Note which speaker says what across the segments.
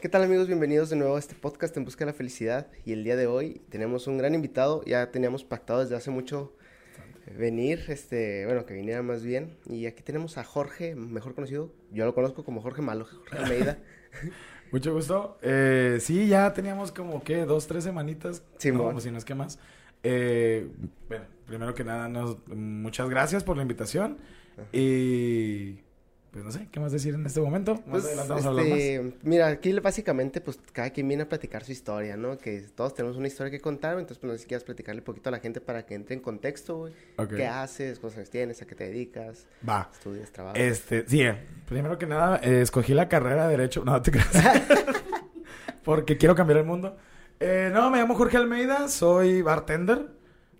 Speaker 1: ¿Qué tal amigos? Bienvenidos de nuevo a este podcast En Busca de la Felicidad. Y el día de hoy tenemos un gran invitado. Ya teníamos pactado desde hace mucho venir, este, bueno, que viniera más bien. Y aquí tenemos a Jorge, mejor conocido, yo lo conozco como Jorge Malo, Jorge Almeida.
Speaker 2: Mucho gusto. Eh, sí, ya teníamos como que dos, tres semanitas.
Speaker 1: Sí,
Speaker 2: no,
Speaker 1: mo-
Speaker 2: como si no es que más. Eh, bueno, primero que nada, nos- muchas gracias por la invitación. Y pues no sé, ¿qué más decir en este momento? Más
Speaker 1: Pues,
Speaker 2: hablar más.
Speaker 1: este, mira, aquí básicamente, pues cada quien viene a platicar su historia, ¿no? Que todos tenemos una historia que contar, entonces, pues no sé si quieras platicarle un poquito a la gente para que entre en contexto, güey.
Speaker 2: Ok.
Speaker 1: ¿Qué haces? ¿Cuántos tienes? ¿A qué te dedicas?
Speaker 2: Va.
Speaker 1: ¿Estudias? ¿Trabajas?
Speaker 2: Este, sí, eh, primero que nada, eh, escogí la carrera de Derecho. No, te creas. Porque quiero cambiar el mundo. Eh, no, me llamo Jorge Almeida, soy bartender,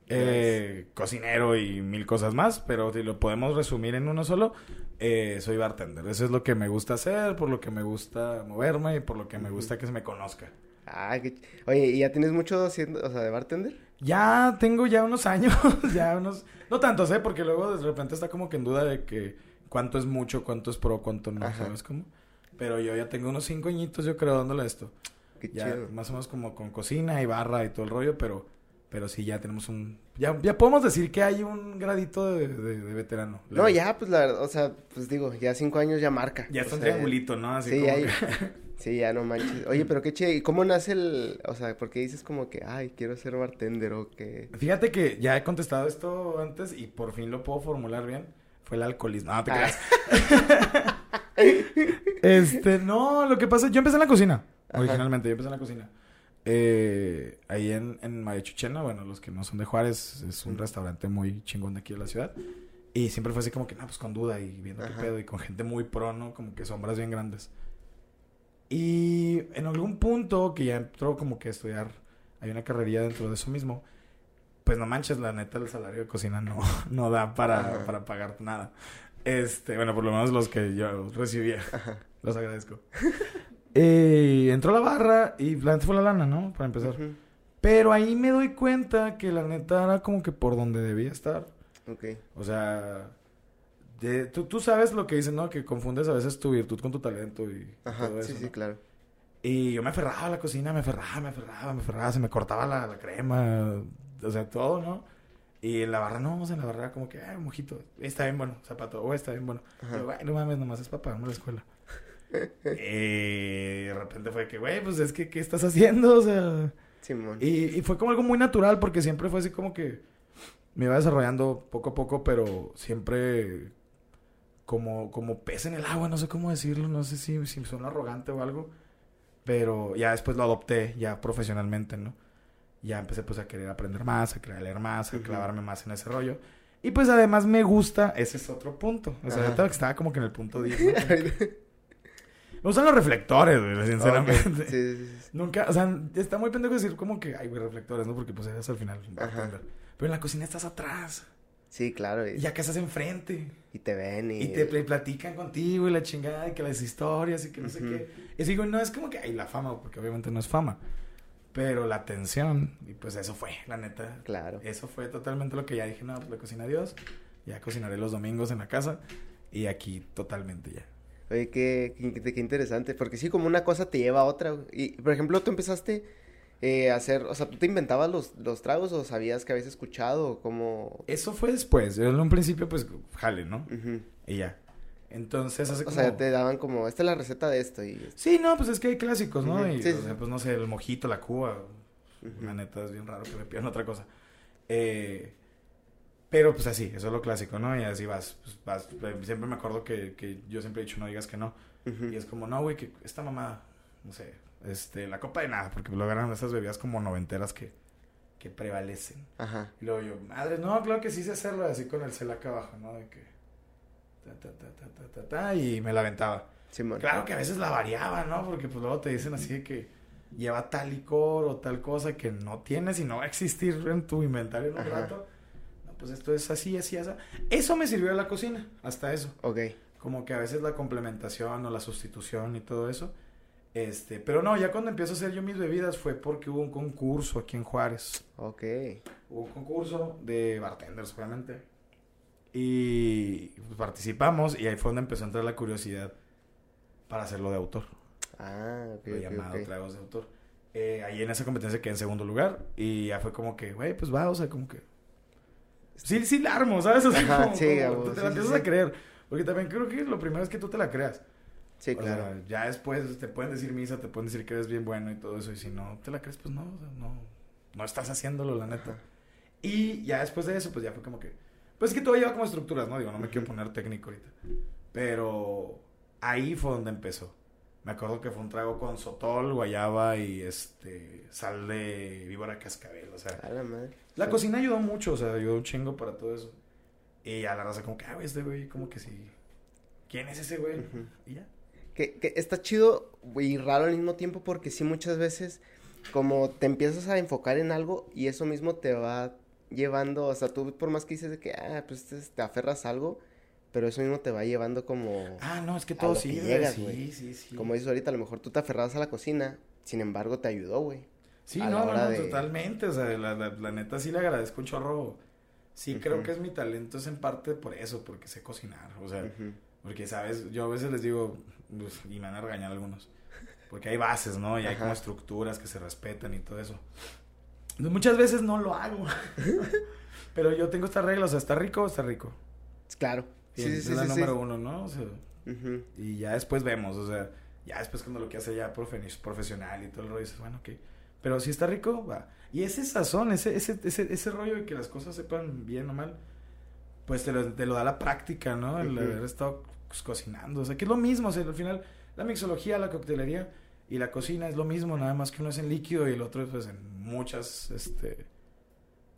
Speaker 2: eh, cocinero y mil cosas más, pero si lo podemos resumir en uno solo, eh, soy bartender. Eso es lo que me gusta hacer, por lo que me gusta moverme y por lo que me gusta que se me conozca.
Speaker 1: Ah, ch- Oye, ¿y ya tienes mucho haciendo, o sea, de bartender?
Speaker 2: Ya tengo ya unos años, ya unos... No tantos, ¿eh? Porque luego de repente está como que en duda de que cuánto es mucho, cuánto es pro, cuánto no,
Speaker 1: Ajá.
Speaker 2: ¿sabes cómo? Pero yo ya tengo unos cinco añitos, yo creo, dándole a esto.
Speaker 1: Qué
Speaker 2: Ya
Speaker 1: chido.
Speaker 2: más o menos como con cocina y barra y todo el rollo, pero... Pero sí, ya tenemos un... Ya, ya podemos decir que hay un gradito de, de- de veterano.
Speaker 1: No, ya, pues la verdad, o sea, pues digo, ya cinco años ya marca.
Speaker 2: Ya está un
Speaker 1: sea,
Speaker 2: triangulito, ¿no? Así
Speaker 1: Sí,
Speaker 2: como
Speaker 1: hay-
Speaker 2: que-
Speaker 1: Sí, ya no manches. Oye, pero qué chido. ¿Y cómo nace el, o sea, por qué dices como que, ay, quiero ser bartender o que...
Speaker 2: Fíjate que ya he contestado esto antes y por fin lo puedo formular bien. Fue el alcoholismo. No, te
Speaker 1: Ah.
Speaker 2: creas. este, no, lo que pasa, yo empecé en la cocina.
Speaker 1: Ajá.
Speaker 2: Originalmente, yo empecé en la cocina. Eh, ahí en, en Mariachuchena, bueno, los que no son de Juárez, es un restaurante muy chingón de aquí de la ciudad. Y siempre fue así como que, no, pues con duda y viendo qué
Speaker 1: Ajá.
Speaker 2: pedo y con gente muy pro, ¿no? Como que sombras bien grandes. Y en algún punto que ya entró como que a estudiar, hay una carrería dentro de eso mismo, pues no manches, la neta, el salario de cocina no, no da para, para pagar nada. Este, bueno, por lo menos los que yo recibía. Los agradezco. Eh, entró la barra y la neta fue la lana, ¿no? Para empezar. Pero ahí me doy cuenta que la neta era como que por donde debía estar.
Speaker 1: Ok.
Speaker 2: O sea, de- tú, tú sabes lo que dicen, ¿no? Que confundes a veces tu virtud con tu talento y
Speaker 1: Ajá,
Speaker 2: todo
Speaker 1: sí,
Speaker 2: eso,
Speaker 1: sí,
Speaker 2: ¿no?
Speaker 1: claro.
Speaker 2: Y yo me aferraba a la cocina, me aferraba, me aferraba, me aferraba, se me cortaba la, la crema, o sea, todo, ¿no? Y en la barra no, sea, en la barra como que, ay, mojito, está bien bueno, zapato, o está bien bueno. Yo, güey, no mames, nomás es para pagarme la escuela. Y de repente fue que, güey, pues es que, ¿qué estás haciendo? O sea,
Speaker 1: Simón.
Speaker 2: y, y fue como algo muy natural porque siempre fue así como que me iba desarrollando poco a poco, pero siempre como, como pez en el agua, no sé cómo decirlo, no sé si, si suena arrogante o algo, pero ya después lo adopté ya profesionalmente, ¿no? Ya empecé pues a querer aprender más, a querer leer más, a
Speaker 1: Ujú.
Speaker 2: clavarme más en ese rollo. Y pues además me gusta, ese es otro punto. O sea, ahorita estaba como que en el punto 10. ¿no? Me gustan los reflectores, güey, sinceramente.
Speaker 1: Sí, sí, sí.
Speaker 2: Nunca, o sea, está muy pendejo decir como que, ay, güey, reflectores, ¿no? Porque pues eres al final
Speaker 1: Ajá.
Speaker 2: Pero en la cocina estás atrás.
Speaker 1: Sí, claro.
Speaker 2: Y que estás enfrente.
Speaker 1: y te ven y...
Speaker 2: Y te pl- platican contigo y la chingada y que las historias y que no sé qué. Y digo, no es como que, ay, la fama, porque obviamente no es fama. Pero la atención, y pues eso fue, la neta.
Speaker 1: Claro.
Speaker 2: Eso fue totalmente lo que ya dije, no, pues la cocina Dios. Ya cocinaré los domingos en la casa. Y aquí totalmente ya.
Speaker 1: Oye, qué, qué, qué interesante, porque sí, como una cosa te lleva a otra. Y, por ejemplo, tú empezaste eh, a hacer, o sea, ¿tú te inventabas los, los tragos o sabías que habías escuchado o cómo...?
Speaker 2: Eso fue después. En un principio, pues, jale, ¿no? Y ya. Entonces hace
Speaker 1: O
Speaker 2: como...
Speaker 1: sea, te daban como, esta es la receta de esto y...
Speaker 2: Sí, no, pues es que hay clásicos, ¿no? Y,
Speaker 1: sí,
Speaker 2: o sea,
Speaker 1: sí.
Speaker 2: pues no sé, el mojito, la cuba.
Speaker 1: Ujú.
Speaker 2: La neta es bien raro que me pidan otra cosa. Eh, pero pues así, eso es lo clásico, ¿no? Y así vas, pues, vas. eh, Siempre me acuerdo que, que yo siempre he dicho no digas que no. Y es como, no, güey, que esta mamada, no sé, este, la copa de nada, porque lo eran esas bebidas como noventeras que, que prevalecen.
Speaker 1: Ajá.
Speaker 2: Y luego yo, madre, no, claro que sí sé hacerlo así con el cel acá abajo, ¿no? De que. Ta, ta, ta, ta, ta, ta, ta, y me la aventaba.
Speaker 1: Simón.
Speaker 2: Claro que a veces la variaba, ¿no? Porque pues luego te dicen así de que lleva tal licor o tal cosa que no tienes y no va a existir en tu inventario en un
Speaker 1: Ajá.
Speaker 2: rato. Pues esto es así, así, así. Eso me sirvió en la cocina, hasta eso.
Speaker 1: Ok.
Speaker 2: Como que a veces la complementación o la sustitución y todo eso. Este, pero no, ya cuando empiezo a hacer yo mis bebidas fue porque hubo un concurso aquí en Juárez.
Speaker 1: Ok.
Speaker 2: Hubo un concurso de bartenders, obviamente. Y pues, participamos y ahí fue donde empezó a entrar la curiosidad para hacerlo de autor.
Speaker 1: Ah, ok,
Speaker 2: lo llamado
Speaker 1: ok.
Speaker 2: tragos de autor. Eh, ahí en esa competencia quedé en segundo lugar y ya fue como que, güey, pues va, o sea, como que... Sí, sí la armo, ¿sabes? O sea,
Speaker 1: Ajá,
Speaker 2: como,
Speaker 1: sí,
Speaker 2: te
Speaker 1: sí,
Speaker 2: la empiezas
Speaker 1: sí.
Speaker 2: a creer. Porque también creo que lo primero es que tú te la creas.
Speaker 1: Sí,
Speaker 2: O
Speaker 1: claro.
Speaker 2: sea, ya después te pueden decir misa, te pueden decir que eres bien bueno y todo eso. Y si no te la crees, pues no, o sea, no, no estás haciéndolo, la neta.
Speaker 1: Ajá.
Speaker 2: Y ya después de eso, pues ya fue como que... Pues es que todo lleva como estructuras, ¿no? Digo, no me quiero poner técnico ahorita. Pero ahí fue donde empezó. Me acuerdo que fue un trago con sotol, guayaba y este sal de víbora cascabel. O sea,
Speaker 1: A la madre.
Speaker 2: la
Speaker 1: Sí.
Speaker 2: cocina ayudó mucho, o sea, ayudó un chingo para todo eso. Y a la raza como que, ah, este güey, como que sí. ¿Quién es ese güey? Y ya.
Speaker 1: Que, que está chido y raro al mismo tiempo porque sí muchas veces como te empiezas a enfocar en algo y eso mismo te va llevando, o sea, tú por más que dices de que, ah, pues te, te aferras a algo, pero eso mismo te va llevando como,
Speaker 2: Ah, no, es que todo sirve.
Speaker 1: llegas,
Speaker 2: sí, sí, sí.
Speaker 1: como dices ahorita, a lo mejor tú te aferras a la cocina, sin embargo te ayudó, güey.
Speaker 2: Sí, no, no,
Speaker 1: hora
Speaker 2: no,
Speaker 1: de-
Speaker 2: totalmente. O sea, la, la, la neta sí le agradezco un chorro. Sí, creo que es mi talento, es en parte por eso, porque sé cocinar. O sea, porque, ¿sabes? Yo a veces les digo, pues, y me van a regañar algunos, porque hay bases, ¿no? Y hay
Speaker 1: Ajá.
Speaker 2: como estructuras que se respetan y todo eso. Entonces, muchas veces no lo hago. Pero yo tengo esta regla, o sea, está rico, está rico.
Speaker 1: Claro.
Speaker 2: Y
Speaker 1: Sí, sí,
Speaker 2: es la número uno, ¿no? O sea, y ya después vemos, o sea, ya después cuando lo que hace ya profe- profesional y todo el rollo, dices, bueno, ok. Pero si está rico, va. Y ese sazón, ese, ese, ese, ese rollo de que las cosas sepan bien o mal, pues te lo, te lo da la práctica, ¿no? El haber estado pues, cocinando. O sea, que es lo mismo, o sea, al final, la mixología, la coctelería y la cocina es lo mismo, nada más que uno es en líquido y el otro es pues, en muchas, este,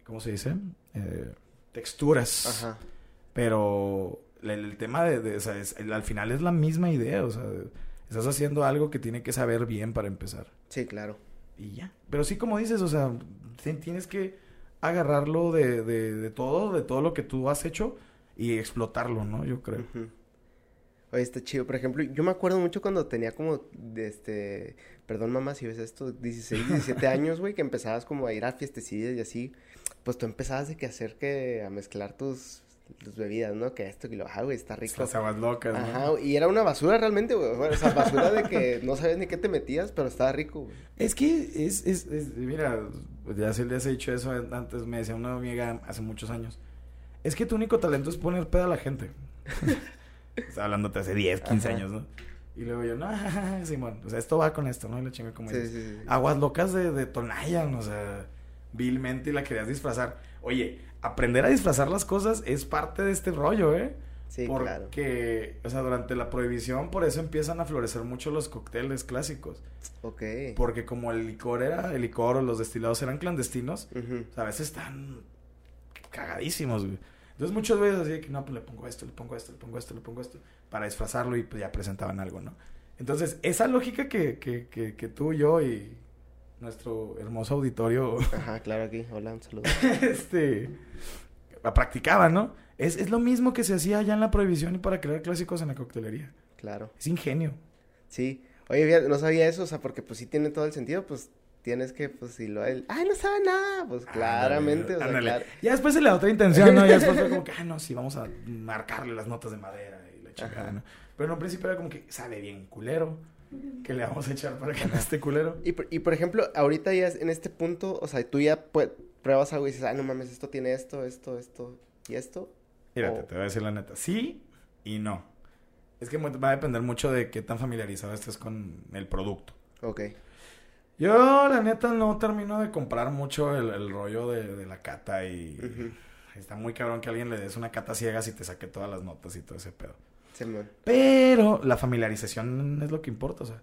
Speaker 2: ¿cómo se dice? Eh, texturas.
Speaker 1: Ajá.
Speaker 2: Pero el, el tema de, de- o sea, es- el- al final es la misma idea, o sea, estás haciendo algo que tiene que saber bien para empezar.
Speaker 1: Sí, claro.
Speaker 2: Y ya. Pero sí, como dices, o sea, ti- tienes que agarrarlo de, de, de todo, de todo lo que tú has hecho y explotarlo, ¿no? Yo creo.
Speaker 1: Oye, está chido. Por ejemplo, yo me acuerdo mucho cuando tenía como, de este, perdón mamá si ves esto, 16, 17 años, güey, que empezabas como a ir a fiestecillas y así, pues tú empezabas de que hacer que, a mezclar tus, tus bebidas, ¿no? Que esto y lo, güey, está rico.
Speaker 2: Las aguas locas, ¿no?
Speaker 1: Ajá, y era una basura realmente, güey. Bueno, o sea, basura de que no sabes ni qué te metías, pero estaba rico, güey.
Speaker 2: Es que es, es, es- mira, ya se les he dicho eso antes, me decía una amiga hace muchos años. Es que tu único talento es poner peda a la gente. Estaba hablándote hace 10, 15
Speaker 1: Ajá.
Speaker 2: años, ¿no? Y luego yo, no, Simón, o sea, esto va con esto, ¿no? Y la chinga como
Speaker 1: Sí,
Speaker 2: dices.
Speaker 1: sí, sí.
Speaker 2: Aguas locas de, de Tonayan, o sea, vilmente y la querías disfrazar. Oye, aprender a disfrazar las cosas es parte de este rollo, ¿eh?
Speaker 1: Sí, claro.
Speaker 2: Porque, o sea, durante la prohibición, por eso empiezan a florecer mucho los cócteles clásicos.
Speaker 1: Ok.
Speaker 2: Porque como el licor era, el licor o los destilados eran clandestinos, o sea, a veces están cagadísimos, güey. Entonces muchas veces así de que no, pues le pongo esto, le pongo esto, le pongo esto, le pongo esto, para disfrazarlo y pues ya presentaban algo, ¿no? Entonces, esa lógica que, que, que, que tú, yo y nuestro hermoso auditorio
Speaker 1: Ajá, claro, aquí. Hola, un saludo.
Speaker 2: este, la practicaban, ¿no? Es, es lo mismo que se hacía allá en la prohibición y para crear clásicos en la coctelería.
Speaker 1: Claro.
Speaker 2: Es ingenio.
Speaker 1: Sí. Oye, no sabía eso, o sea, porque pues sí tiene todo el sentido, pues tienes que, pues si lo... El... ¡Ay, no sabe nada! Pues claramente, o sea, claro.
Speaker 2: Ya después se le da otra intención, ¿no? Ya después fue como que, ah, no, sí, vamos a marcarle las notas de madera y la chingada. ¿no? Pero en un principio era como que sabe bien culero. Que le vamos a echar para que no esté culero?
Speaker 1: Y, por- y por ejemplo, ahorita ya en este punto, o sea, tú ya pruebas algo y dices, ah, no mames, esto tiene esto, esto, esto y esto.
Speaker 2: Mírate,
Speaker 1: O-
Speaker 2: te voy a decir la neta. Sí y no. Es que va a depender mucho de qué tan familiarizado estés con el producto.
Speaker 1: Ok.
Speaker 2: Yo, la neta, no termino de comprar mucho el, el rollo de, de la cata y... Está muy cabrón que alguien le des una cata ciega si te saque todas las notas y todo ese pedo. Pero la familiarización es lo que importa, o sea.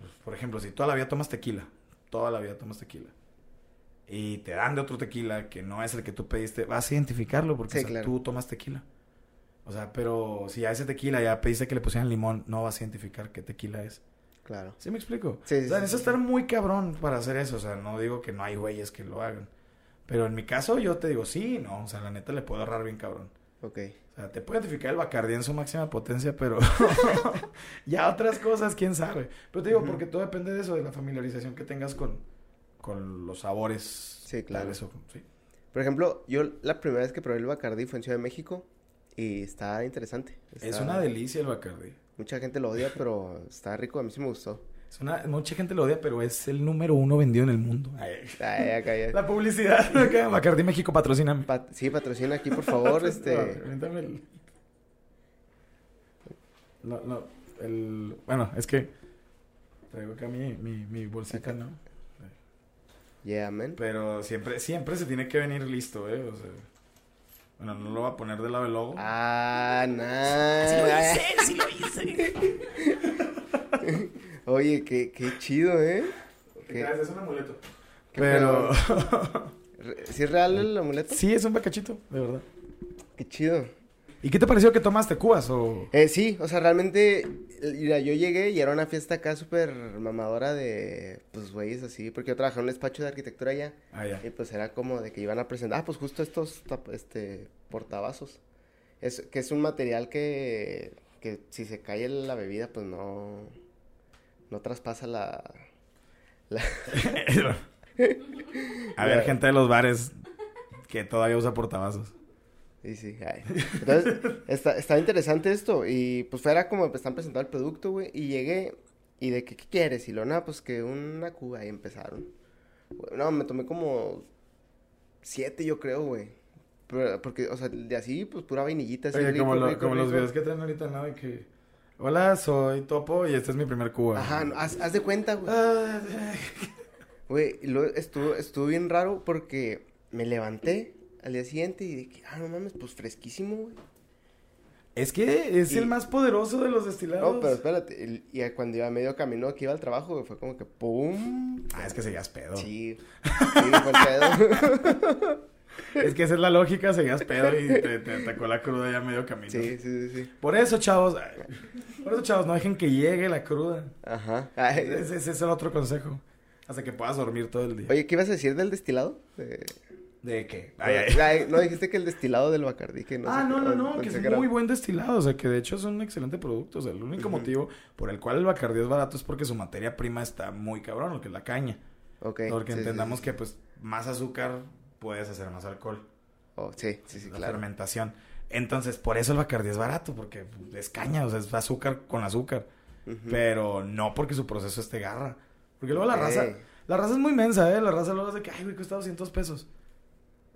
Speaker 2: pues, por ejemplo, si toda la vida tomas tequila, toda la vida tomas tequila, y te dan de otro tequila que no es el que tú pediste, vas a identificarlo porque
Speaker 1: Sí,
Speaker 2: o sea,
Speaker 1: claro.
Speaker 2: tú tomas tequila. O sea, pero si a ese tequila ya pediste que le pusieran limón, no vas a identificar qué tequila es.
Speaker 1: Claro.
Speaker 2: ¿Sí me explico?
Speaker 1: Sí,
Speaker 2: o
Speaker 1: sí,
Speaker 2: sea,
Speaker 1: sí,
Speaker 2: necesitas estar muy cabrón para hacer eso. O sea, no digo que no hay güeyes que lo hagan. Pero en mi caso, yo te digo, sí, no. O sea, la neta le puedo ahorrar bien cabrón.
Speaker 1: Ok.
Speaker 2: O sea, te puede identificar el Bacardí en su máxima potencia, pero ya otras cosas, quién sabe. Pero te digo, porque todo depende de eso, de la familiarización que tengas con, con los sabores.
Speaker 1: Sí, claro.
Speaker 2: tales o- sí.
Speaker 1: Por ejemplo, yo la primera vez que probé el Bacardi fue en Ciudad de México y está interesante.
Speaker 2: Es una delicia el Bacardí.
Speaker 1: Mucha gente lo odia, pero está rico, a mí sí me gustó.
Speaker 2: Es una, mucha gente lo odia, pero es el número uno vendido en el mundo. Ay,
Speaker 1: Ay, acá ya.
Speaker 2: La publicidad. acá, Bacardi México, patrocíname.
Speaker 1: Pat- sí, patrocina aquí, por favor, este...
Speaker 2: El- No, no, el... Bueno, es que traigo acá mi, mi, mi bolsita, ¿no?
Speaker 1: Yeah, man.
Speaker 2: Pero siempre, siempre se tiene que venir listo, ¿eh? O sea... Bueno, no lo voy a poner del lado del logo.
Speaker 1: Ah, nice.
Speaker 2: sí lo hice.
Speaker 1: Oye, qué, qué chido, ¿eh?
Speaker 2: ¿Qué. Es un amuleto.
Speaker 1: ¿Qué
Speaker 2: Pero...
Speaker 1: ¿Sí es real el amuleto?
Speaker 2: sí, es un bacachito, de verdad.
Speaker 1: Qué chido.
Speaker 2: ¿Y qué te pareció que tomaste cubas o...?
Speaker 1: Eh, sí, o sea, realmente, mira, yo llegué y era una fiesta acá súper mamadora de, pues, güeyes así, porque yo trabajaba en un despacho de arquitectura allá,
Speaker 2: Ah, ya.
Speaker 1: y pues era como de que iban a presentar, ah, pues justo estos, tap- este, portavasos, es, que es un material que, que si se cae la bebida, pues no, no traspasa la, la,
Speaker 2: A ver, gente de los bares que todavía usa portavasos.
Speaker 1: Sí, sí, ay. Entonces, está, está interesante esto. Y pues fuera como están presentando el producto, güey. Y llegué, y de que, ¿qué quieres? Y lo, nada, pues que una cuba. Y empezaron. No, me tomé como siete, yo creo, güey. Porque, o sea, de así, pues pura vainillita. Así,
Speaker 2: Oye,
Speaker 1: rico,
Speaker 2: como, lo-
Speaker 1: rico,
Speaker 2: como los videos que traen ahorita, ¿no? De que... Hola, soy Topo y este es mi primer cuba.
Speaker 1: Ajá, no, haz, haz de cuenta, güey. Güey, estuvo, estuvo bien raro porque me levanté al día siguiente y que, ah, no mames, pues fresquísimo, güey.
Speaker 2: Es que es
Speaker 1: Y-
Speaker 2: el más poderoso de los destilados.
Speaker 1: No, pero espérate, el- y cuando iba medio camino que iba al trabajo, güey, fue como que ¡pum!
Speaker 2: Ah, es que seguías pedo.
Speaker 1: Sí, sí, fue el pedo.
Speaker 2: Es que esa es la lógica, seguías pedo y te, te atacó la cruda ya medio camino.
Speaker 1: Sí, sí, sí.
Speaker 2: Por eso, chavos, por eso, chavos, no dejen que llegue la cruda.
Speaker 1: Ajá. Ay,
Speaker 2: Ese, ese es el otro consejo. Hasta que puedas dormir todo el día.
Speaker 1: Oye, ¿qué ibas a decir del destilado? De-
Speaker 2: ¿De qué? Ay, ay.
Speaker 1: Ay, no, dijiste que el destilado del Bacardí, que no
Speaker 2: ah,
Speaker 1: sé
Speaker 2: no, no, no, que es
Speaker 1: era-
Speaker 2: muy buen destilado, o sea, que de hecho es un excelente producto, o sea, el único motivo por el cual el Bacardí es barato es porque su materia prima está muy cabrón, lo que es la caña.
Speaker 1: Ok.
Speaker 2: porque
Speaker 1: sí, sí,
Speaker 2: entendamos
Speaker 1: sí.
Speaker 2: que, pues, más azúcar puedes hacer más alcohol,
Speaker 1: Oh, sí, sí, sí,
Speaker 2: la
Speaker 1: claro.
Speaker 2: fermentación. Entonces, por eso el Bacardí es barato, porque es caña, o sea, es azúcar con azúcar, pero no porque su proceso esté garra. Porque luego la raza, la raza es muy mensa, ¿eh? La raza luego es de que, ay, güey, cuesta 200 pesos.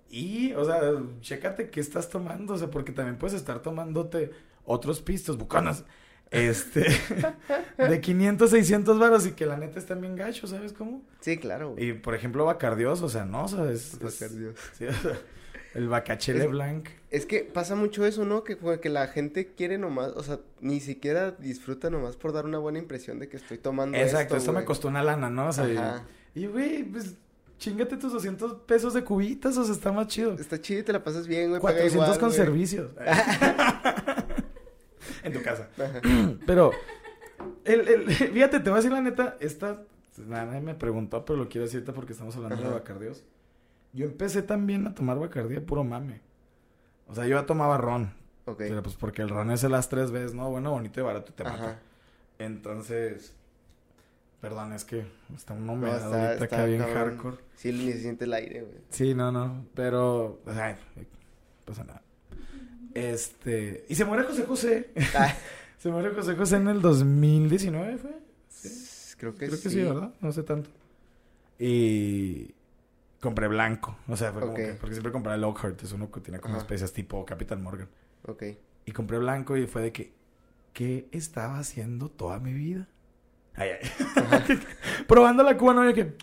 Speaker 2: Y, o sea, chécate qué estás tomando, o sea, porque también puedes estar tomándote otros pistos, bucanas, este, de 500, 600 varos y que la neta están bien gachos, ¿sabes cómo?
Speaker 1: Sí, claro. güey.
Speaker 2: Y, por ejemplo, Bacardios, o sea, no, o sea, es... es-
Speaker 1: Bacardios.
Speaker 2: sí, o sea, el Bacachele
Speaker 1: Es-
Speaker 2: Blanc.
Speaker 1: Es que pasa mucho eso, ¿no? Que, que la gente quiere nomás, o sea, ni siquiera disfruta nomás por dar una buena impresión de que estoy tomando
Speaker 2: Exacto, esto me
Speaker 1: güey.
Speaker 2: costó una lana, ¿no? O sea, y-
Speaker 1: Ajá.
Speaker 2: y, güey, pues, chingate tus 200 pesos de cubitas, o sea, está más chido.
Speaker 1: Está chido y te la pasas bien, güey. paga
Speaker 2: 400
Speaker 1: igual,
Speaker 2: con
Speaker 1: güey.
Speaker 2: servicios. en tu casa. Pero, el, el- fíjate, te voy a decir la neta, esta, nadie me preguntó, pero lo quiero decir ahorita porque estamos hablando de
Speaker 1: Ajá.
Speaker 2: Bacardios. Yo empecé también a tomar Bacardí de puro mame. O sea, yo ya tomaba ron.
Speaker 1: Ok.
Speaker 2: Pero pues porque el ron es el las tres veces, ¿no? Bueno, bonito y barato y te mata. Entonces, perdón, es que está
Speaker 1: No,
Speaker 2: humedad
Speaker 1: está-
Speaker 2: ahorita
Speaker 1: está
Speaker 2: acá bien
Speaker 1: cabrón.
Speaker 2: hardcore.
Speaker 1: Sí, ni se siente el aire, güey.
Speaker 2: Sí, no, no, pero, o sea, no pasa nada. Este, y se muere José José.
Speaker 1: Ah,
Speaker 2: se muere José José en el 2019, ¿fue?
Speaker 1: Creo que
Speaker 2: Creo
Speaker 1: sí.
Speaker 2: que sí, ¿verdad? No sé tanto. Y compré blanco, o sea, fue como que, porque siempre compré el Lockhart, es uno que tiene como
Speaker 1: Ajá.
Speaker 2: especias tipo Capitán Morgan.
Speaker 1: Ok.
Speaker 2: Y compré blanco y fue de que, ¿qué estaba haciendo toda mi vida? Ay, ay. Probando la cuba, ¿no? Que,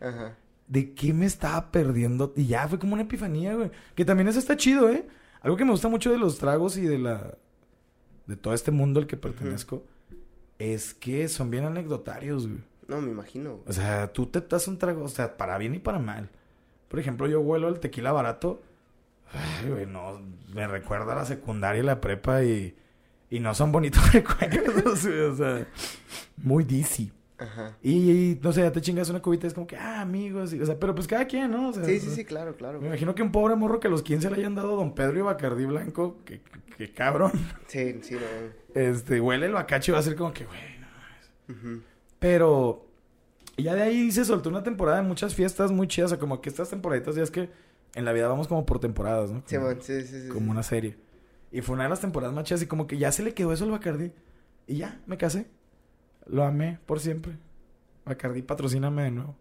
Speaker 1: Ajá.
Speaker 2: ¿de qué me estaba perdiendo? Y ya fue como una epifanía, güey. Que también eso está chido, ¿eh? Algo que me gusta mucho de los tragos y de la... De todo este mundo al que pertenezco. Es que son bien anecdotarios, güey.
Speaker 1: No, me imagino. güey.
Speaker 2: O sea, tú te das un trago, o sea, para bien y para mal. Por ejemplo, yo huelo el tequila barato. Ay, güey, no, me recuerda a la secundaria y la prepa y, y no son bonitos recuerdos, güey, o sea, muy DC.
Speaker 1: Ajá.
Speaker 2: Y, y, no sé, ya te chingas una cubita, es como que, ah, amigos, y- o sea, pero pues cada quien, ¿no? O sea,
Speaker 1: Sí, sí, sí, claro, claro.
Speaker 2: Me imagino que un pobre morro que a los 15 le hayan dado Don Pedro y Bacardí Blanco, que, que, que cabrón,
Speaker 1: Sí, sí, no.
Speaker 2: este, huele el bacacho y va a ser como que, güey, no
Speaker 1: Ujú.
Speaker 2: pero ya de ahí se soltó una temporada de muchas fiestas muy chidas. O sea, como que estas temporaditas ya es que en la vida vamos como por temporadas, ¿no?
Speaker 1: Sí, sí, sí, sí.
Speaker 2: como
Speaker 1: sí.
Speaker 2: una serie. Y fue una de las temporadas más chidas y como que ya se le quedó eso al Bacardi. Y ya, me casé. Lo amé por siempre. Bacardi, patrocíname de nuevo.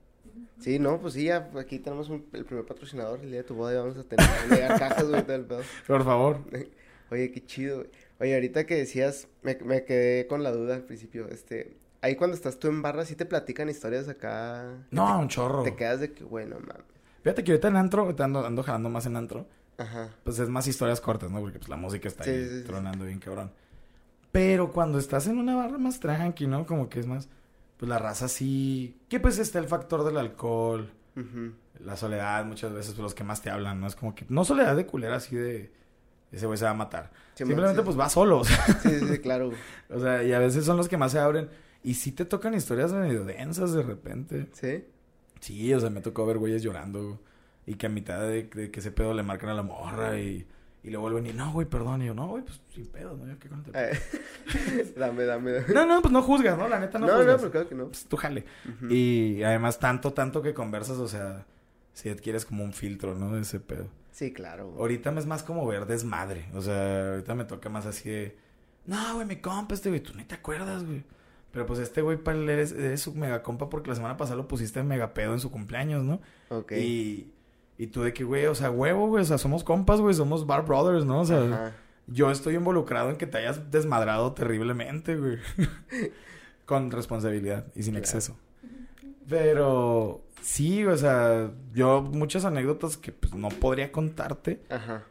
Speaker 1: Sí, no, pues sí, ya aquí tenemos un- el primer patrocinador. El día de tu boda vamos a tener a llegar cajas, güey, todo el pedo.
Speaker 2: Por favor.
Speaker 1: Oye, qué chido, güey. Oye, ahorita que decías, me, me quedé con la duda al principio, este... Ahí cuando estás tú en barra, ¿sí te platican historias acá?
Speaker 2: No, un chorro.
Speaker 1: Te quedas de que, bueno, mames.
Speaker 2: Fíjate que ahorita en antro, ahorita ando, ando jalando más en antro.
Speaker 1: Ajá.
Speaker 2: Pues es más historias cortas, ¿no? Porque pues la música está
Speaker 1: Sí,
Speaker 2: ahí
Speaker 1: sí, sí.
Speaker 2: tronando bien cabrón. Pero cuando estás en una barra más tranqui, ¿no? Como que es más... Pues la raza sí... Que pues está el factor del alcohol. La soledad, muchas veces, pues, los que más te hablan, ¿no? Es como que... No soledad de culera así de... Ese güey se va a matar.
Speaker 1: Sí,
Speaker 2: Simplemente
Speaker 1: sí.
Speaker 2: pues va solo. O sea,
Speaker 1: Sí, sí, sí, claro. güey.
Speaker 2: o sea, y a veces son los que más se abren. Y sí te tocan historias medio densas de repente.
Speaker 1: ¿Sí?
Speaker 2: Sí, o sea, me tocó ver güeyes llorando. Y que a mitad de, de que ese pedo le marcan a la morra y... Y le vuelven y, no, güey, perdón. Y yo, no, güey, pues sin pedo, ¿no? Yo, ¿qué con
Speaker 1: Eh, dame, dame, dame.
Speaker 2: No, no, pues no juzgas, ¿no? La neta no,
Speaker 1: No, no,
Speaker 2: juzgas.
Speaker 1: pero claro que no.
Speaker 2: Pues tú jale. Y además, tanto, tanto que conversas, o sea, si adquieres como un filtro, ¿no? De ese pedo.
Speaker 1: Sí, claro. güey.
Speaker 2: Ahorita me es más como ver desmadre. O sea, ahorita me toca más así de. No, güey, mi compa, este güey, tú ni te acuerdas, güey. Pero pues este güey, para él eres, eres su mega compa porque la semana pasada lo pusiste en mega pedo en su cumpleaños, ¿no?
Speaker 1: Ok.
Speaker 2: Y, y tú de que, güey, o sea, huevo, güey, o sea, somos compas, güey, somos bar brothers, ¿no? O sea,
Speaker 1: Ajá.
Speaker 2: yo estoy involucrado en que te hayas desmadrado terriblemente, güey. Con responsabilidad y sin
Speaker 1: Claro.
Speaker 2: exceso. Pero sí, o sea, yo muchas anécdotas que pues no podría contarte.
Speaker 1: Ajá.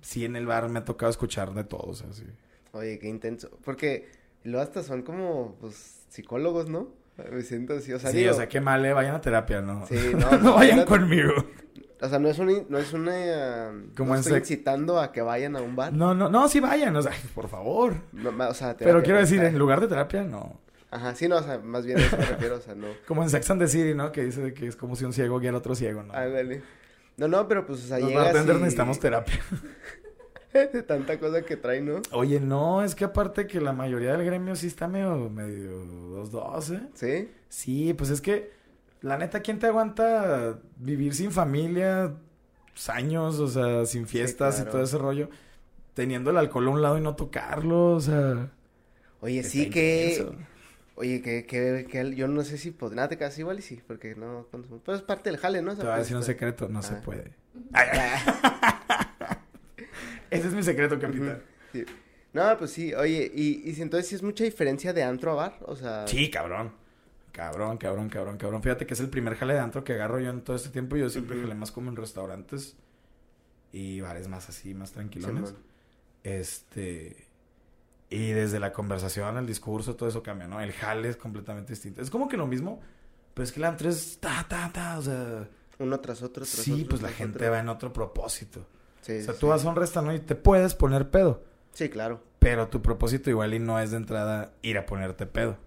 Speaker 2: Sí, en el bar me ha tocado escuchar de todo, o sea, sí.
Speaker 1: Oye, qué intenso. Porque luego hasta son como, pues, psicólogos, ¿no? Me siento así, o sea,
Speaker 2: sí,
Speaker 1: digo,
Speaker 2: o sea, qué mal, eh, vayan a terapia, ¿no?
Speaker 1: Sí, no,
Speaker 2: no,
Speaker 1: no,
Speaker 2: vayan conmigo.
Speaker 1: O sea, no es una, no es una,
Speaker 2: Como
Speaker 1: no
Speaker 2: en
Speaker 1: estoy
Speaker 2: sec-
Speaker 1: incitando a que vayan a un bar.
Speaker 2: No, no, no, sí vayan, o sea, por favor.
Speaker 1: No, o sea,
Speaker 2: Pero quiero decir, en lugar de terapia, no.
Speaker 1: Ajá, sí, no, o sea, más bien a eso me refiero, o sea, no.
Speaker 2: Como en Sex and the City, ¿no? Que dice de que es como si un ciego guiara a otro ciego, ¿no?
Speaker 1: Ándale. No, no, pero pues, o sea,
Speaker 2: Los
Speaker 1: llegas y-
Speaker 2: necesitamos terapia.
Speaker 1: Tanta cosa que trae, ¿no?
Speaker 2: Oye, no, es que aparte que la mayoría del gremio sí está medio, medio dos dos, ¿eh?
Speaker 1: ¿Sí?
Speaker 2: Sí, pues es que, la neta, ¿quién te aguanta vivir sin familia pues, años, o sea, sin fiestas
Speaker 1: claro.
Speaker 2: y todo ese rollo? Teniendo el alcohol a un lado y no tocarlo, o sea...
Speaker 1: Oye, sí que... Oye, que, que, que yo no sé si pod... Nada, te quedas igual y sí, porque no... consumo. Pero es parte del jale, ¿no?
Speaker 2: Te voy a
Speaker 1: pues,
Speaker 2: decir un secreto, no se
Speaker 1: Ah.
Speaker 2: puede. Ay, ay. Ese es mi secreto, capitán.
Speaker 1: Sí. No, pues sí, oye, y, y si entonces sí es mucha diferencia de antro a bar, o sea...
Speaker 2: Sí, cabrón. Cabrón, cabrón, cabrón, cabrón. Fíjate que es el primer jale de antro que agarro yo en todo este tiempo. Yo siempre jalé más como en restaurantes y bares más así, más tranquilones. Este. Y desde la conversación, el discurso, todo eso cambia, ¿no? El jale es completamente distinto. Es como que lo mismo, pero es que el antro es ta, ta, ta. O sea,
Speaker 1: Uno tras otro, tras
Speaker 2: sí,
Speaker 1: otro,
Speaker 2: pues la gente
Speaker 1: otro.
Speaker 2: va en otro propósito.
Speaker 1: Sí,
Speaker 2: O sea,
Speaker 1: sí,
Speaker 2: tú vas a un restaurante y te puedes poner pedo.
Speaker 1: Sí, claro,
Speaker 2: Pero tu propósito igual y no es de entrada ir a ponerte pedo.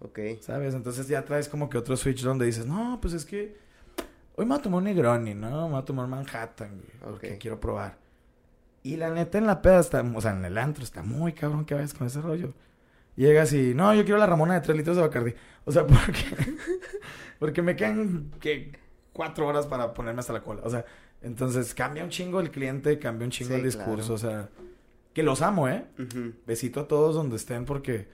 Speaker 1: Ok.
Speaker 2: ¿Sabes? Entonces ya traes como que otro switch donde dices, no, pues es que hoy me voy a tomar un Negroni, ¿no? Me voy a tomar Manhattan, güey, porque
Speaker 1: Ok.
Speaker 2: quiero probar. Y la neta en la peda está, o sea, en el antro está muy cabrón que vayas con ese rollo. Llegas y, no, yo quiero la Ramona de 3 litros de Bacardi. O sea, porque, porque me quedan, que Cuatro horas para ponerme hasta la cola. O sea, entonces cambia un chingo el cliente, cambia un chingo
Speaker 1: Sí,
Speaker 2: el discurso,
Speaker 1: claro.
Speaker 2: o sea, que los amo, ¿eh? Besito a todos donde estén porque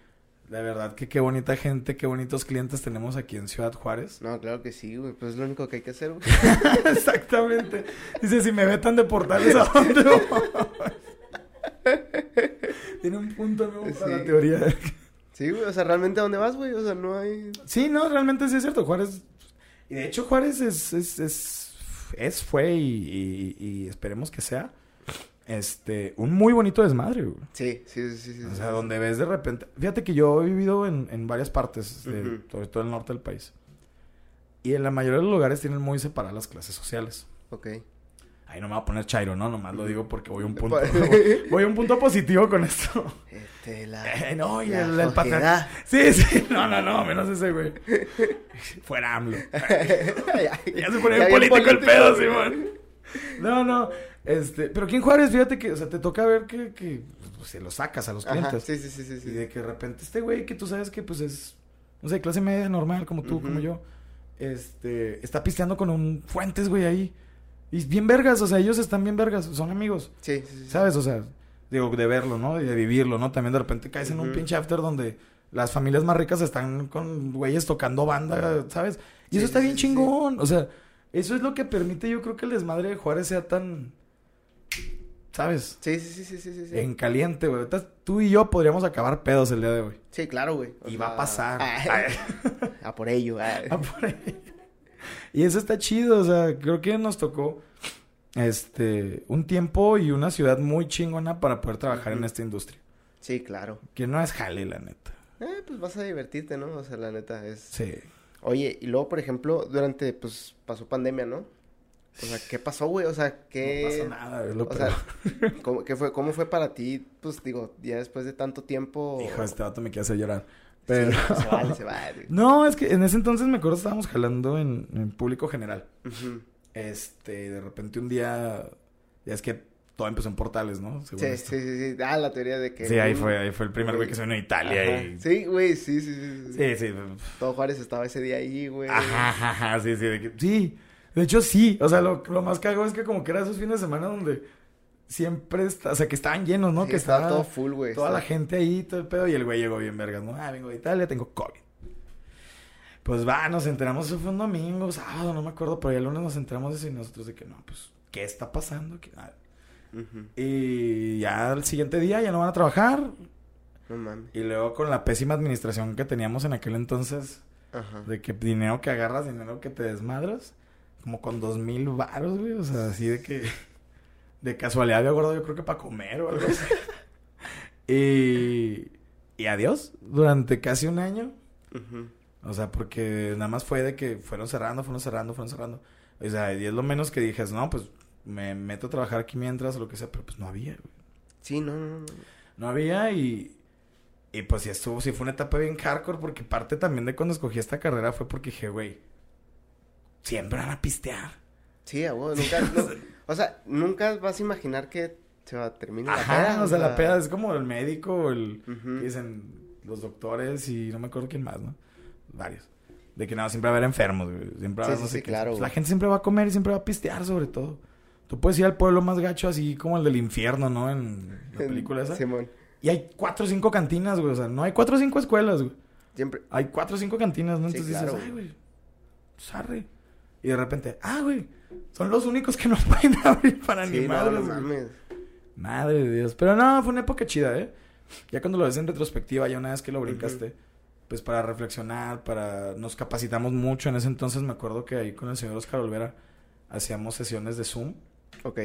Speaker 2: de verdad que qué bonita gente, qué bonitos clientes tenemos aquí en Ciudad Juárez.
Speaker 1: No, claro que sí, güey, pues es lo único que hay que hacer, güey.
Speaker 2: Exactamente. Dice, si me vetan de portales, ¿a dónde? Tiene un punto nuevo para la
Speaker 1: Sí.
Speaker 2: teoría.
Speaker 1: Sí, güey, o sea, realmente a dónde vas, güey, o sea, no hay...
Speaker 2: Sí, no, realmente sí es cierto. Juárez. Y de hecho, Juárez es. es, es, es, fue y, y- y esperemos que sea. Este. Un muy bonito desmadre, güey.
Speaker 1: Sí, sí, sí, sí.
Speaker 2: O
Speaker 1: sí.
Speaker 2: sea, donde ves de repente. Fíjate que yo he vivido en, en varias partes, de, sobre todo el norte del país. Y en la mayoría de los lugares tienen muy separadas las clases sociales.
Speaker 1: Ok.
Speaker 2: Ahí no me voy a poner chairo, ¿no? Nomás lo digo porque voy a un punto.
Speaker 1: Pues-
Speaker 2: voy a un punto positivo con esto.
Speaker 1: Este, la...
Speaker 2: Eh, no, y
Speaker 1: la
Speaker 2: el, el. Sí, sí. No, no, no, menos ese, güey. Fuera AMLO.
Speaker 1: ya,
Speaker 2: Ya se pone
Speaker 1: ya
Speaker 2: bien
Speaker 1: bien
Speaker 2: político el pedo. Simón. No, no. Este, pero aquí en Juárez, fíjate que, o sea, te toca ver que, que pues, se lo sacas a los
Speaker 1: Ajá,
Speaker 2: clientes.
Speaker 1: sí, sí, sí, sí,
Speaker 2: Y de que de repente este güey que tú sabes que pues es, no sé, clase media normal como tú, como yo, este, está pisteando con un Fuentes, güey, ahí. Y bien vergas, o sea, ellos están bien vergas, son amigos,
Speaker 1: Sí, sí, sí.
Speaker 2: ¿sabes? O sea, digo, de verlo, ¿no? Y de vivirlo, ¿no? También de repente caes en un pinche after donde Las familias más ricas están con güeyes tocando banda, ¿sabes? Y
Speaker 1: Sí,
Speaker 2: eso está bien chingón. O sea, eso es lo que permite, yo creo que el desmadre de Juárez sea tan. ¿Sabes?
Speaker 1: Sí, sí, sí, sí, sí, sí.
Speaker 2: En caliente, güey. Ahorita Tú y yo podríamos acabar pedos el día de hoy.
Speaker 1: Sí, claro, güey. O
Speaker 2: Y va a pasar.
Speaker 1: a por ello. Ah,
Speaker 2: por ahí. Y eso está chido, o sea, creo que nos tocó este un tiempo y una ciudad muy chingona para poder trabajar en esta industria.
Speaker 1: Sí, claro.
Speaker 2: Que no es jale, la neta.
Speaker 1: Eh, pues vas a divertirte, ¿no? O sea, la neta es...
Speaker 2: Sí.
Speaker 1: Oye, y luego, por ejemplo, durante, pues, pasó pandemia, ¿no? O sea, ¿qué pasó, güey? O sea, ¿qué...
Speaker 2: No pasa nada, es lo
Speaker 1: O
Speaker 2: peor.
Speaker 1: sea, ¿cómo, qué fue, ¿cómo fue para ti? Pues, digo, ya después de tanto tiempo...
Speaker 2: Hijo, este vato me quiere hacer llorar.
Speaker 1: Sí,
Speaker 2: Pero...
Speaker 1: se vale, se vale.
Speaker 2: No, es que en ese entonces me acuerdo que estábamos jalando en, en público general.
Speaker 1: Ujú.
Speaker 2: Este, y de repente un día, ya es que todo empezó en portales, ¿no? Según
Speaker 1: Sí,
Speaker 2: esto.
Speaker 1: sí, sí, sí. Ah, la teoría de que...
Speaker 2: Sí, ahí fue, ahí fue el primer güey que se vino a Italia
Speaker 1: Ajá.
Speaker 2: y...
Speaker 1: Sí, güey, sí, sí, sí, sí.
Speaker 2: Sí.
Speaker 1: Todo Juárez estaba ese día ahí, güey.
Speaker 2: Ajá, ajá, ajá, sí, sí. De, que- sí, de hecho sí. O sea, lo, lo más cago es que como que era esos fines de semana donde siempre, está, o sea, que estaban llenos, ¿no?
Speaker 1: Sí,
Speaker 2: que
Speaker 1: estaba
Speaker 2: estaba
Speaker 1: todo full, güey.
Speaker 2: toda la gente ahí, todo el pedo. Y el güey llegó bien vergas, ¿no? Ah, vengo de Italia, tengo COVID. Pues va, nos enteramos, eso fue un domingo, sábado, no me acuerdo, pero ya el lunes nos enteramos de eso y nosotros de que no, pues, ¿qué está pasando? ¿Qué- Y ya al siguiente día ya no van a trabajar.
Speaker 1: No mames.
Speaker 2: Y luego con la pésima administración que teníamos en aquel entonces,
Speaker 1: Ajá.
Speaker 2: de que dinero que agarras, dinero que te desmadras, como con dos mil baros, güey. O sea, así de que de casualidad había guardado yo creo que para comer o algo así. y, y adiós, durante casi un año.
Speaker 1: Ujú.
Speaker 2: O sea, porque nada más fue de que fueron cerrando, fueron cerrando, fueron cerrando. O sea, y es lo menos que dijes, no, pues me meto a trabajar aquí mientras o lo que sea, pero pues no había, güey.
Speaker 1: Sí, no, no, no.
Speaker 2: No había y... Y pues sí estuvo, sí fue una etapa bien hardcore porque parte también de cuando escogí esta carrera fue porque dije, güey, siempre van a pistear.
Speaker 1: Sí, a huevo, nunca, no- o sea, nunca vas a imaginar que se va a terminar la
Speaker 2: Ajá,
Speaker 1: peda.
Speaker 2: o sea, la peda es como el médico el... Dicen los doctores y no me acuerdo quién más, ¿no? Varios. De que nada, siempre va a haber enfermos, güey. Siempre va a
Speaker 1: Sí,
Speaker 2: haber
Speaker 1: sí,
Speaker 2: no sé
Speaker 1: sí,
Speaker 2: qué.
Speaker 1: claro,
Speaker 2: Pues la gente siempre va a comer y siempre va a pistear, sobre todo. Tú puedes ir al pueblo más gacho, así como el del infierno, ¿no? En la película esa.
Speaker 1: Simón.
Speaker 2: Y hay cuatro o cinco cantinas, güey. O sea, no hay cuatro o cinco escuelas, güey.
Speaker 1: Siempre.
Speaker 2: Hay cuatro o cinco cantinas, ¿no?
Speaker 1: Sí,
Speaker 2: Entonces
Speaker 1: claro,
Speaker 2: dices, ay,
Speaker 1: güey.
Speaker 2: sarre. Y de repente, ah, güey, son los únicos que no pueden abrir para
Speaker 1: Sí,
Speaker 2: ni
Speaker 1: no,
Speaker 2: madres,
Speaker 1: no
Speaker 2: güey.
Speaker 1: mames.
Speaker 2: Madre de Dios. Pero no, fue una época chida, ¿eh? Ya cuando lo ves en retrospectiva, ya una vez que lo brincaste, pues para reflexionar, para... Nos capacitamos mucho. En ese entonces me acuerdo que ahí con el señor Oscar Olvera hacíamos sesiones de Zoom
Speaker 1: Ok.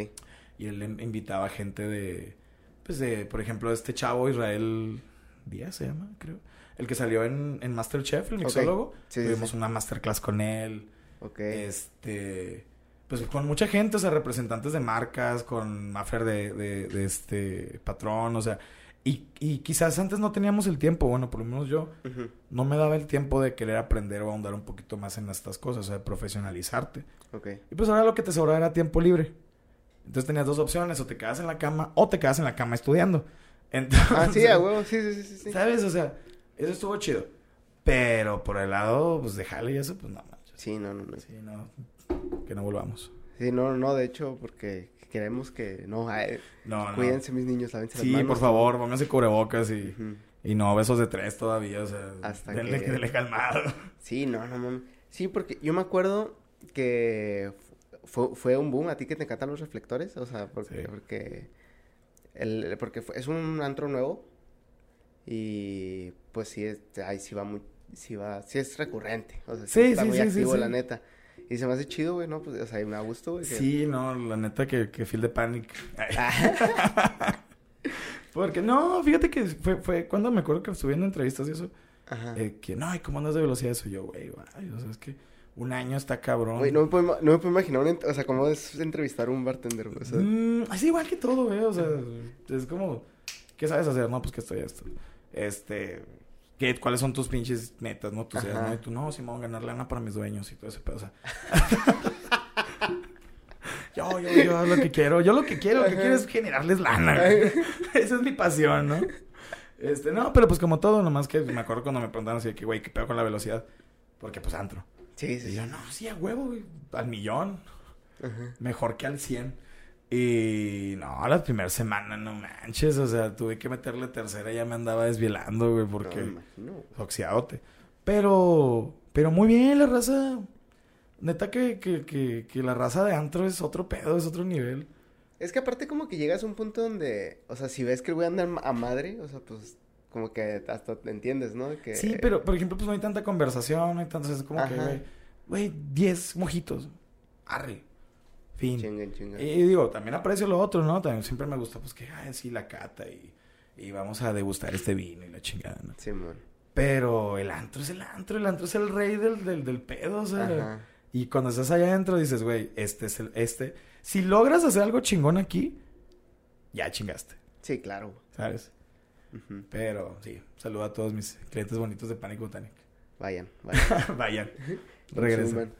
Speaker 2: y él in- invitaba gente de... Pues de, por ejemplo, este chavo Israel Díaz se llama, creo. El que salió en, en Masterchef, el mixólogo.
Speaker 1: Sí,
Speaker 2: Tuvimos
Speaker 1: sí.
Speaker 2: una masterclass con él.
Speaker 1: Ok.
Speaker 2: Este, pues con mucha gente, o sea, representantes de marcas, con Maffer de, de, de este patrón, o sea, y, y quizás antes no teníamos el tiempo, bueno, por lo menos yo no me daba el tiempo de querer aprender o ahondar un poquito más en estas cosas, o sea, de profesionalizarte.
Speaker 1: Ok.
Speaker 2: Y pues ahora lo que te sobraba era tiempo libre. Entonces tenías dos opciones, o te quedas en la cama o te quedas en la cama estudiando. Entonces,
Speaker 1: Ah, sí, a huevo, sí, sí, sí, sí, sí.
Speaker 2: ¿Sabes? O sea, eso estuvo chido. Pero por el lado, pues de jale y eso, pues no manches.
Speaker 1: Sí, no, no, no.
Speaker 2: Sí, no. Que no volvamos.
Speaker 1: Sí, no, no, de hecho, porque queremos que no, ay,
Speaker 2: No, no.
Speaker 1: cuídense mis niños, lávense las
Speaker 2: Sí,
Speaker 1: manos.
Speaker 2: por favor, pónganse cubrebocas y,
Speaker 1: Ujú.
Speaker 2: y no besos de tres todavía, o sea,
Speaker 1: Hasta
Speaker 2: denle,
Speaker 1: que-
Speaker 2: denle calmado.
Speaker 1: Sí, no, no mames. Sí, porque yo me acuerdo que fue, fue un boom a ti que te encantan los reflectores, o sea, porque,
Speaker 2: Sí.
Speaker 1: porque, el, porque fue- es un antro nuevo y pues sí, es, ahí sí va muy, sí va, sí es recurrente, o sea, sí,
Speaker 2: Sí,
Speaker 1: está
Speaker 2: sí,
Speaker 1: muy activo la neta. Y se me hace chido, güey, ¿no? Pues, o sea, me da gusto, güey. que-
Speaker 2: Sí, no, la neta que, que feel de panic. Porque no, fíjate que fue, fue cuando me acuerdo que estuve viendo entrevistas y eso,
Speaker 1: Ajá.
Speaker 2: eh, que no, ¿y cómo andas de velocidad? Eso yo, güey, güey, o sea, es que un año está cabrón.
Speaker 1: Güey, no me puedo, no me puedo imaginar, una o sea, cómo es entrevistar a un bartender, güey. O sea,
Speaker 2: Mm, es igual que todo, güey. O sea, es como, ¿qué sabes hacer? No, pues que estoy esto. Este, ¿qué, ¿cuáles son tus pinches metas, no?
Speaker 1: Ajá.
Speaker 2: ¿no? Y tú, no, si me voy a ganar lana para mis dueños y todo ese pedo. O sea. yo, yo, yo lo que quiero, yo lo que quiero, lo que quiero es generarles lana. güey. Esa es mi pasión, ¿no? Este, no, pero pues como todo, nomás que me acuerdo cuando me preguntaron así de que, güey, ¿qué pedo con la velocidad? Porque pues antro.
Speaker 1: Sí, sí,
Speaker 2: Y yo, no, sí, a huevo, güey, al millón.
Speaker 1: Ajá.
Speaker 2: Mejor que al 100. Y no, la primera semana, no manches. O sea, tuve que meterle tercera y ya me andaba desvielando, güey, porque.
Speaker 1: No, me imagino.
Speaker 2: Oxiadote. Pero. Pero muy bien, la raza. Neta que, que, que, que la raza de antro es otro pedo, es otro nivel.
Speaker 1: Es que aparte como que llegas a un punto donde, o sea, si ves que el güey anda a madre, o sea, pues como que hasta te entiendes, ¿no? Que...
Speaker 2: Sí, pero por ejemplo, pues no hay tanta conversación, no hay tanto, es como que, güey, güey, 10 mojitos. Arre. Fin.
Speaker 1: Chinga, chinga.
Speaker 2: Y digo, también aprecio lo otro, ¿no? También siempre me gusta, pues que, ay, sí, la cata y, y vamos a degustar este vino y la chingada, ¿no?
Speaker 1: Sí, man.
Speaker 2: Pero el antro es el antro, el antro es el rey del, del, del pedo, o sea.
Speaker 1: Ajá.
Speaker 2: Y cuando estás allá adentro dices, güey, este es el, este. Si logras hacer algo chingón aquí, ya chingaste,
Speaker 1: Sí, claro.
Speaker 2: ¿sabes? Pero sí, saludo a todos mis clientes bonitos de Panic Botanic.
Speaker 1: Vayan, vayan.
Speaker 2: Vayan, regresen.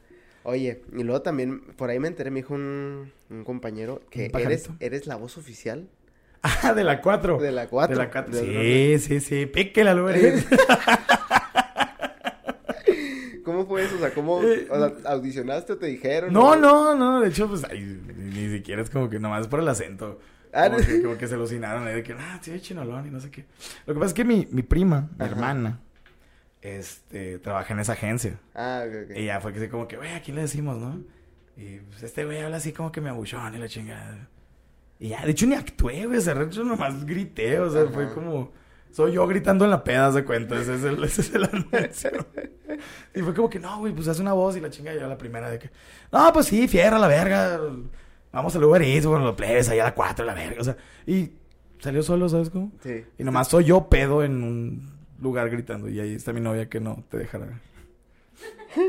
Speaker 1: Oye, y luego también, por ahí me enteré, me dijo un, un compañero que
Speaker 2: ¿Un
Speaker 1: eres, eres la voz oficial
Speaker 2: Ah, de la 4.
Speaker 1: de la 4.
Speaker 2: De la 4. Sí, sí, sí. Píquela, Luis.
Speaker 1: ¿Cómo fue eso? O sea, ¿cómo
Speaker 2: Eh,
Speaker 1: o sea, audicionaste o te dijeron?
Speaker 2: No,
Speaker 1: o-
Speaker 2: no, no. De hecho, pues, ay, ni, ni siquiera es como que nomás por el acento.
Speaker 1: Ah,
Speaker 2: Como que, como que se alucinaron ahí de que, ah, sí, chinolon y no sé qué. Lo que pasa es que mi, mi prima, mi
Speaker 1: Ajá.
Speaker 2: hermana, este, trabaja en esa agencia.
Speaker 1: Ah, ok, ok.
Speaker 2: Y ya fue que así como que, güey, ¿a quién le decimos, no? Y pues este güey habla así como que me abuchón y la chingada. Y ya, de hecho ni actué, güey, de hecho nomás grité, o sea, fue
Speaker 1: Ajá.
Speaker 2: como... Soy yo gritando en la peda, de cuenta, ese es el, ese es el anuncio. y fue como que, no, güey, pues hace una voz y la chinga yo la primera de que... No, pues sí, fierra la verga, vamos al Uber Eats, bueno, lo plebes, allá a la 4, la verga, o sea... Y salió solo, ¿sabes cómo?
Speaker 1: Sí.
Speaker 2: Y nomás soy yo pedo en un lugar gritando y ahí está mi novia que no te dejará.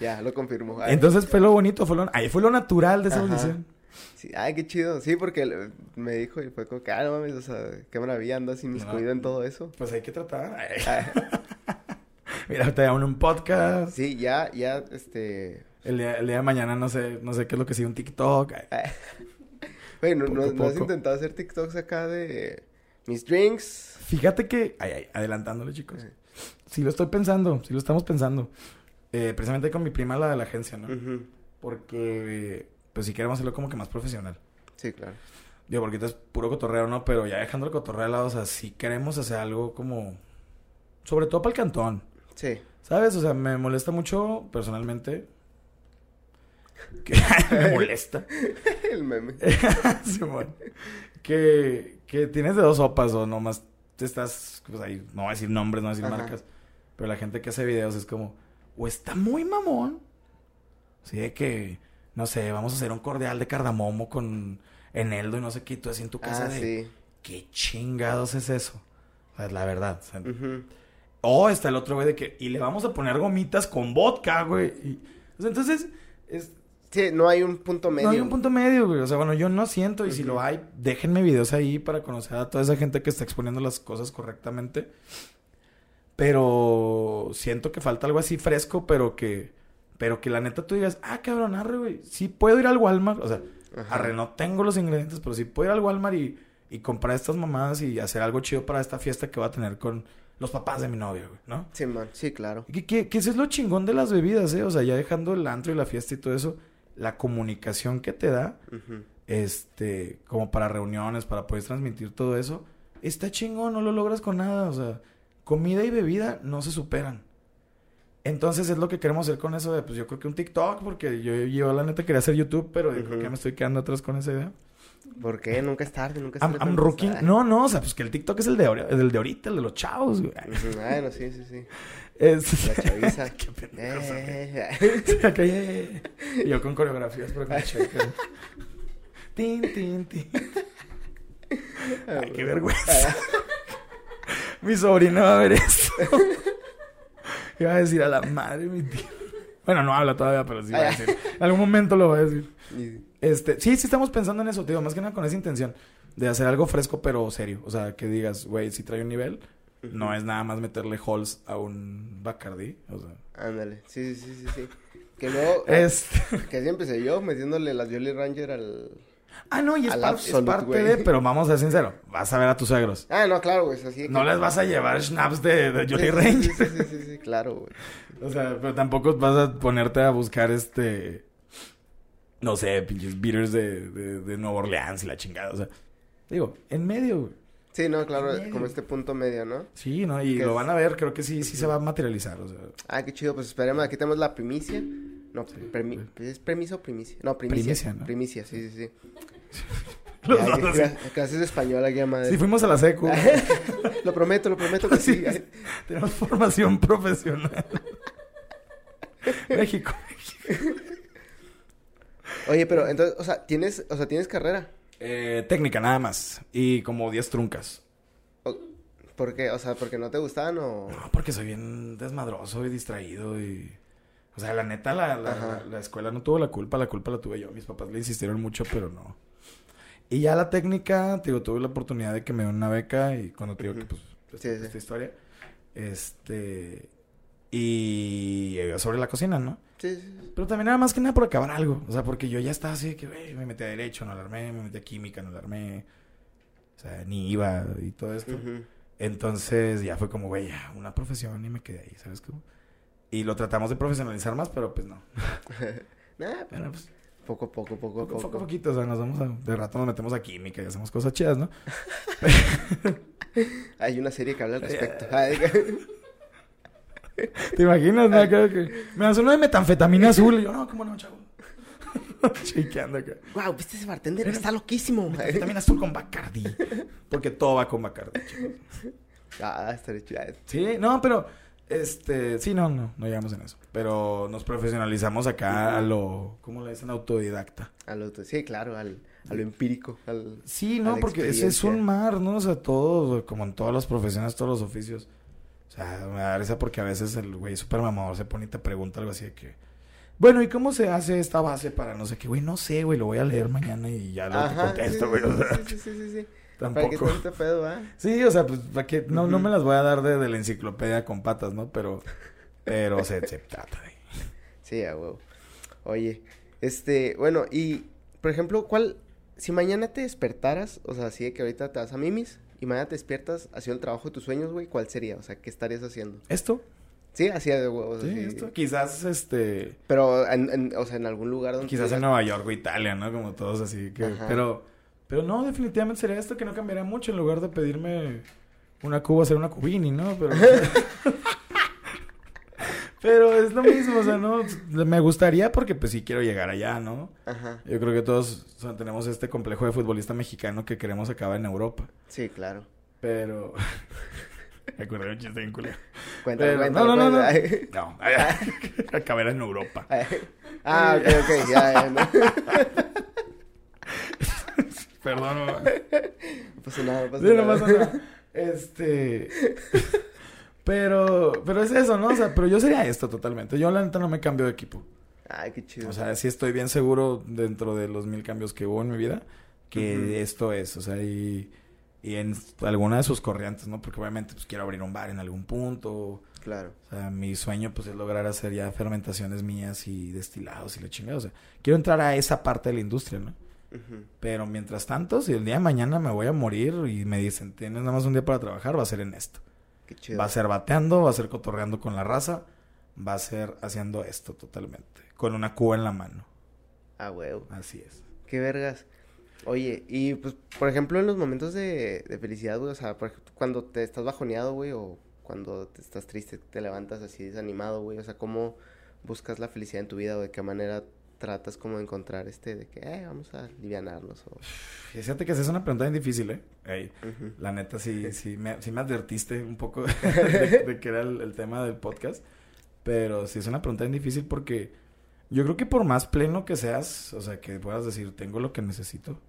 Speaker 1: Ya, lo confirmó. Ay,
Speaker 2: Entonces fue lo bonito, fue lo, ahí fue lo natural de esa
Speaker 1: Ajá.
Speaker 2: audición.
Speaker 1: sí, ay, qué chido. Sí, porque me dijo y fue como que, ah, no mames, o sea, qué maravilla, andas inmiscuido en todo eso.
Speaker 2: Pues hay que tratar. Ay.
Speaker 1: Ah,
Speaker 2: Mira, te dan un podcast.
Speaker 1: sí, ya, ya, este...
Speaker 2: El día, el día de mañana no sé, no sé qué es lo que sigue un TikTok.
Speaker 1: Güey, ¿no, no, has intentado hacer TikToks acá de mis drinks?
Speaker 2: Fíjate que, ay, ay, adelantándole, chicos. Sí lo estoy pensando, sí lo estamos pensando. Eh, precisamente con mi prima, la de la agencia, ¿no? Porque, pues sí queremos hacerlo como que más profesional.
Speaker 1: Sí, claro.
Speaker 2: Digo, porque es puro cotorreo, ¿no? Pero ya dejando el cotorreo de lado, o sea, sí queremos hacer algo como... Sobre todo para el cantón.
Speaker 1: Sí.
Speaker 2: ¿Sabes? O sea, me molesta mucho, personalmente... Que me molesta.
Speaker 1: El meme.
Speaker 2: Que, que tienes de dos sopas o nomás te estás... Pues ahí, no voy a decir nombres, no voy a decir
Speaker 1: Ajá.
Speaker 2: marcas. Pero la gente que hace videos es como... O está muy mamón. Así de que... No sé, vamos a hacer un cordial de cardamomo con eneldo y no sé qué. tú así en tu casa
Speaker 1: Ah,
Speaker 2: de...
Speaker 1: sí.
Speaker 2: ¿Qué chingados es eso? O sea, la verdad. o sea,
Speaker 1: Ujú.
Speaker 2: O está el otro güey de que... Y le vamos a poner gomitas con vodka, güey. Y- o sea, entonces... Es,
Speaker 1: Sí, no hay un punto medio.
Speaker 2: no hay un punto medio, güey. O sea, bueno, yo no siento. Y si lo hay, déjenme videos ahí para conocer a toda esa gente que está exponiendo las cosas correctamente. Pero siento que falta algo así fresco, pero que... Pero que la neta tú digas, ah, cabrón, arre, güey. Sí puedo ir al Walmart. O sea,
Speaker 1: Ajá.
Speaker 2: arre, no tengo los ingredientes, pero sí puedo ir al Walmart y, y comprar estas mamadas y hacer algo chido para esta fiesta que va a tener con los papás de mi novia, güey, ¿no?
Speaker 1: Sí, man. Sí, claro.
Speaker 2: Que, que, que eso es lo chingón de las bebidas, ¿eh? O sea, ya dejando el antro y la fiesta y todo eso, la comunicación que te da, este, como para reuniones, para poder transmitir todo eso, está chingón, no lo logras con nada, o sea, comida y bebida no se superan. Entonces es lo que queremos hacer con eso de, pues yo creo que un TikTok, porque yo, yo la neta quería hacer YouTube, pero yo creo
Speaker 1: Ujú.
Speaker 2: que ya me estoy quedando atrás con esa idea.
Speaker 1: ¿Por qué? Nunca es tarde, nunca es
Speaker 2: I'm,
Speaker 1: tarde.
Speaker 2: I'm rookie.
Speaker 1: empezar.
Speaker 2: No, no, o sea, pues que el TikTok es el de, el de ahorita, el de los chavos, güey.
Speaker 1: Ujú. Ah, no, sí, sí, sí.
Speaker 2: Es-
Speaker 1: La chaviza.
Speaker 2: Qué pendejo.
Speaker 1: Eh,
Speaker 2: acá, eh, Y yo con coreografías que me chequen. Tin, tin, tin. Ay, qué vergüenza. mi sobrino va a ver esto. Va a decir a la madre mi tío. Bueno, no habla todavía, pero sí va a decir. En algún momento lo va a decir. Este, sí, sí estamos pensando en eso, tío. Más que nada con esa intención. De hacer algo fresco, pero serio. O sea, que digas, güey, si trae un nivel. No es nada más meterle halls a un Bacardi. O sea,
Speaker 1: Ándale. Sí, sí, sí, sí, sí. Que luego...
Speaker 2: este.
Speaker 1: Que así empecé yo, metiéndole las Jolly Ranger al...
Speaker 2: Ah, no, y es, parte de, pero vamos a ser sinceros, vas a ver a tus suegros.
Speaker 1: Ah, no, claro, güey, así.
Speaker 2: No les vas a llevar schnapps de, de Jolly
Speaker 1: sí,
Speaker 2: Ranger.
Speaker 1: Sí, sí, sí, claro, güey.
Speaker 2: O sea, pero tampoco vas a ponerte a buscar este no sé, pinches beaters de, de, de Nueva Orleans y la chingada. O sea, digo, en medio, güey.
Speaker 1: Sí, no, claro, como este punto medio, ¿no?
Speaker 2: Sí, ¿no? Y
Speaker 1: ¿Qué
Speaker 2: lo
Speaker 1: es?
Speaker 2: van a ver, creo que sí, sí se va a materializar. O sea,
Speaker 1: Ah, qué chido, pues esperemos, aquí tenemos la primicia. No, premi- ¿es premisa o primicia? No, primicia.
Speaker 2: Primicia, ¿no?
Speaker 1: Primicia, sí, sí, sí.
Speaker 2: Los dos así.
Speaker 1: Clases de español aquí madre.
Speaker 2: Sí, fuimos a la secu.
Speaker 1: lo prometo, lo prometo que sí.
Speaker 2: Sí, Tenemos formación profesional. México.
Speaker 1: Oye, pero entonces, o sea, tienes, o sea, tienes carrera.
Speaker 2: Eh, técnica nada más. Y como 10 truncas.
Speaker 1: ¿Por qué? O sea, porque no te gustaban o
Speaker 2: No, porque soy bien desmadroso y distraído y... O sea, la neta, la, la, la escuela no tuvo la culpa, la culpa la tuve yo. Mis papás le insistieron mucho, pero no. Y ya la técnica, te digo, tuve la oportunidad de que me den una beca y cuando te digo que, pues,
Speaker 1: Sí,
Speaker 2: esta,
Speaker 1: sí.
Speaker 2: historia, este... Y sobre la cocina, ¿no?
Speaker 1: Sí, sí, sí.
Speaker 2: Pero también nada más que nada por acabar algo. O sea, porque yo ya estaba así de que, güey, me metí a Derecho, no la armé, me metí a Química, no la armé. O sea, ni iba y todo esto. Entonces ya fue como, güey, una profesión y me quedé ahí, ¿sabes cómo? Y lo tratamos de profesionalizar más, pero pues no.
Speaker 1: Nah,
Speaker 2: pues
Speaker 1: poco a poco, poco a
Speaker 2: poco,
Speaker 1: poco.
Speaker 2: a poquito, o sea, nos vamos a, de rato nos metemos a química y hacemos cosas chidas, ¿no?
Speaker 1: Hay una serie que habla al respecto.
Speaker 2: ¿Te imaginas? no? Que me das uno de metanfetamina azul y yo, no, ¿cómo no, chavo? Chequeando acá.
Speaker 1: wow, ¿viste ese bartender? Está loquísimo.
Speaker 2: Metanfetamina azul con Bacardi. Porque todo va con Bacardi, chicos.
Speaker 1: ah, estaré chido.
Speaker 2: Sí, no, pero este, sí, no, no, no llegamos en eso. Pero nos profesionalizamos acá a lo, ¿cómo le dicen? Autodidacta.
Speaker 1: A lo, sí, claro, al, a lo empírico. Al...
Speaker 2: Sí, no, porque ese es un mar, ¿no? O sea, todo, como en todas las profesiones, todos los oficios. O sea, me da risa porque a veces el güey súper mamador se pone y te pregunta algo así de que... Bueno, ¿y cómo se hace esta base para no sé qué? Güey, no sé, güey, lo voy a leer mañana y ya lo te contesto,
Speaker 1: sí,
Speaker 2: güey.
Speaker 1: sí,
Speaker 2: o sea,
Speaker 1: sí, sí, sí, sí, sí. ¿Para qué
Speaker 2: tampoco.
Speaker 1: tanto pedo, va?
Speaker 2: Sí, o sea, pues, ¿para qué? No, no me las voy a dar de, de la enciclopedia con patas, ¿no? Pero, pero se, se trata de...
Speaker 1: Sí, a huevo. Oye, este, bueno, y, por ejemplo, ¿cuál, si mañana te despertaras, o sea, así de que ahorita te vas a Mimis y mañana te despiertas haciendo el trabajo de tus sueños, güey, ¿cuál sería? O sea, ¿qué estarías haciendo?
Speaker 2: ¿Esto?
Speaker 1: Sí, así de huevos,
Speaker 2: Sí,
Speaker 1: así.
Speaker 2: esto. Quizás, este...
Speaker 1: Pero, en, en- o sea, en algún lugar donde...
Speaker 2: Quizás en Nueva York o Italia, ¿no? Como todos así que...
Speaker 1: Ajá.
Speaker 2: Pero, pero no, definitivamente sería esto que no cambiaría mucho. En lugar de pedirme una cuba, hacer una cubini, ¿no? Pero... pero es lo mismo, o sea, ¿no? Me gustaría porque pues sí quiero llegar allá, ¿no?
Speaker 1: Ajá,
Speaker 2: Yo creo que todos o sea, tenemos este complejo de futbolista mexicano que queremos acabar en Europa.
Speaker 1: sí, claro.
Speaker 2: Pero... Me de un chiste bien culero.
Speaker 1: Cuéntame,
Speaker 2: Pero-
Speaker 1: cuéntame.
Speaker 2: no, no, no, no. No, acabar en Europa.
Speaker 1: ah, ok, ok, ya, ya, no.
Speaker 2: Perdón, mamá.
Speaker 1: No pasa nada, no pasa
Speaker 2: Sí, no
Speaker 1: nada.
Speaker 2: pasa nada. Este. Pero, pero es eso, ¿no? O sea, pero yo sería esto totalmente. Yo, la neta, no me cambio de equipo.
Speaker 1: Ay, qué chido.
Speaker 2: O sea, sí estoy bien seguro dentro de los mil cambios que hubo en mi vida que esto es. O sea, y, y en alguna de sus corrientes, ¿no? Porque obviamente, pues quiero abrir un bar en algún punto.
Speaker 1: claro.
Speaker 2: O sea, mi sueño, pues, es lograr hacer ya fermentaciones mías y destilados y la chingada. O sea, quiero entrar a esa parte de la industria, ¿no? Pero mientras tanto, si el día de mañana me voy a morir y me dicen, tienes nada más un día para trabajar, va a ser en esto.
Speaker 1: Qué chido.
Speaker 2: Va a ser bateando, va a ser cotorreando con la raza, va a ser haciendo esto totalmente. Con una cuba en la mano.
Speaker 1: Ah, huevo.
Speaker 2: Así es.
Speaker 1: Qué vergas. Oye, y pues, por ejemplo, en los momentos de, de felicidad, güey, o sea, por ejemplo, cuando te estás bajoneado, güey, o cuando te estás triste, te levantas así desanimado, güey, o sea, ¿cómo buscas la felicidad en tu vida o de qué manera tratas como de encontrar este de que, eh, vamos a alivianarnos o...
Speaker 2: Fíjate que es una pregunta bien difícil, ¿eh? La neta, sí, sí, me, sí me advertiste un poco de, de que era el, el tema del podcast. Pero sí es una pregunta bien difícil porque yo creo que por más pleno que seas, o sea, que puedas decir, tengo lo que necesito,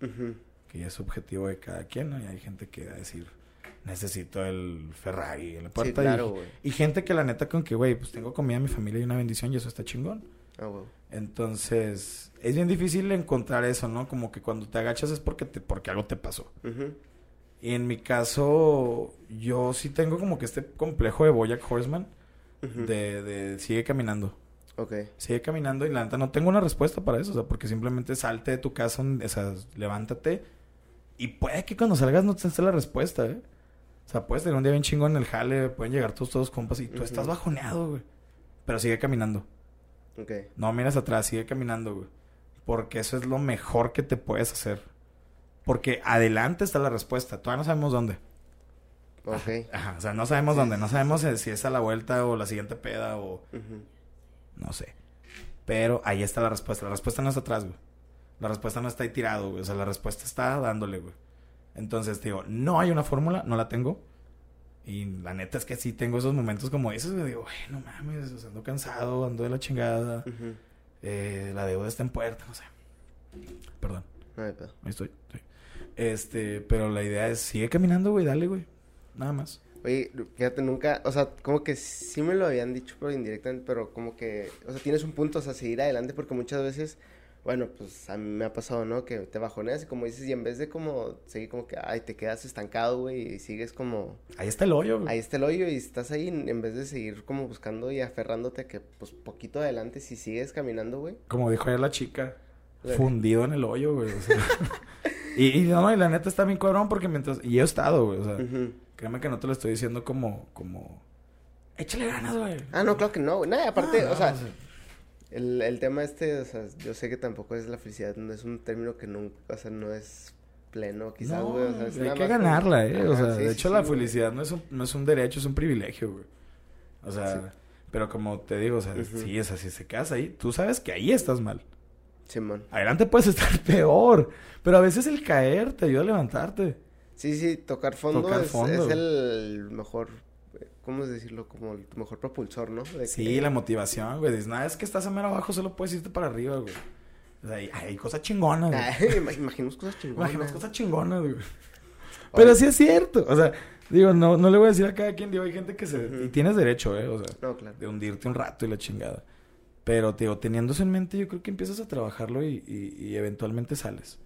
Speaker 2: que ya es subjetivo de cada quien, ¿no? Y hay gente que va a decir, necesito el Ferrari en la puerta.
Speaker 1: Sí,
Speaker 2: y-
Speaker 1: claro, güey.
Speaker 2: y, gente que la neta con que, güey, pues tengo comida, mi familia y una bendición y eso está chingón.
Speaker 1: Ah, güey.
Speaker 2: Entonces, es bien difícil encontrar eso, ¿no? Como que cuando te agachas es porque, te, porque algo te pasó. Y en mi caso, yo sí tengo como que este complejo de Boyack Horseman, de, de sigue caminando.
Speaker 1: Ok.
Speaker 2: Sigue caminando y la neta no tengo una respuesta para eso, o sea, porque simplemente salte de tu casa, o sea, levántate y puede que cuando salgas no te esté la respuesta, ¿eh? O sea, puedes tener un día bien chingón en el jale, pueden llegar tus todos compas y tú estás bajoneado, güey. Pero sigue caminando.
Speaker 1: Ok.
Speaker 2: No miras atrás, sigue caminando, güey. Porque eso es lo mejor que te puedes hacer. Porque adelante está la respuesta. Todavía no sabemos dónde.
Speaker 1: Ok.
Speaker 2: Ajá, o sea, no sabemos dónde. No sabemos si es a la vuelta o la siguiente peda o... No sé. Pero ahí está la respuesta. La respuesta no está atrás, güey. La respuesta no está ahí tirado, güey. O sea, la respuesta está dándole, güey. Entonces, te digo, no hay una fórmula, no la tengo. Y la neta es que sí tengo esos momentos como esos, güey. Digo, güey, no mames, o sea, ando cansado, ando de la chingada. Eh, la deuda está en puerta, no sé. Perdón,
Speaker 1: No
Speaker 2: ahí estoy. sí. Este, pero la idea es, sigue caminando, güey, dale, güey. Nada más.
Speaker 1: Oye, fíjate, nunca, o sea, como que sí me lo habían dicho, pero indirectamente, pero como que, o sea, tienes un punto, o sea, seguir adelante, porque muchas veces, bueno, pues a mí me ha pasado, ¿no? Que te bajoneas y como dices, y en vez de como seguir como que, ay, te quedas estancado, güey, y sigues como,
Speaker 2: Ahí está el hoyo, güey.
Speaker 1: ahí está el hoyo y estás ahí, en vez de seguir como buscando y aferrándote a que, pues, poquito adelante, si sigues caminando, güey.
Speaker 2: Como dijo ayer la chica,
Speaker 1: Güey.
Speaker 2: fundido en el hoyo, güey. o sea. y, y no, y la neta está bien cabrón porque mientras... Y yo he estado, güey, o sea... Créeme que no te lo estoy diciendo como... como... Échale ganas, güey.
Speaker 1: Ah, no, claro que no, güey. Nada, aparte,
Speaker 2: Ah, no,
Speaker 1: o sea, el, el tema este, o sea, yo sé que tampoco es la felicidad, no es un término que nunca, o sea, no es pleno, quizás,
Speaker 2: no,
Speaker 1: güey. o sea, es
Speaker 2: hay
Speaker 1: nada
Speaker 2: que
Speaker 1: más como-
Speaker 2: ganarla, ¿eh? o sea,
Speaker 1: sí,
Speaker 2: de hecho
Speaker 1: sí,
Speaker 2: la
Speaker 1: güey.
Speaker 2: felicidad no es, un, no es un derecho, es un privilegio, güey. O sea,
Speaker 1: Sí.
Speaker 2: pero como te digo, o sea,
Speaker 1: Ujú.
Speaker 2: sí, o sea, si se quedas ahí, tú sabes que ahí estás mal.
Speaker 1: Simón.
Speaker 2: Adelante puedes estar peor, pero a veces el caer te ayuda a levantarte.
Speaker 1: Sí, sí, tocar fondo,
Speaker 2: Tocar
Speaker 1: es,
Speaker 2: fondo,
Speaker 1: es el mejor, ¿cómo decirlo? Como el mejor propulsor, ¿no? De
Speaker 2: Sí,
Speaker 1: que-
Speaker 2: la motivación, güey. Dices, nada, es que estás a mero abajo, solo puedes irte para arriba, güey. O sea, hay, hay cosas chingonas, güey.
Speaker 1: Ay, ima- imaginemos cosas chingonas.
Speaker 2: Imaginas cosas chingonas, güey. Pero sí es cierto. O sea, digo, no, no le voy a decir a cada quien, digo, hay gente que se... Y tienes derecho, ¿eh? O sea,
Speaker 1: No, claro.
Speaker 2: de hundirte un rato y la chingada. Pero, digo, teniendo eso en mente, yo creo que empiezas a trabajarlo y, y, y eventualmente sales.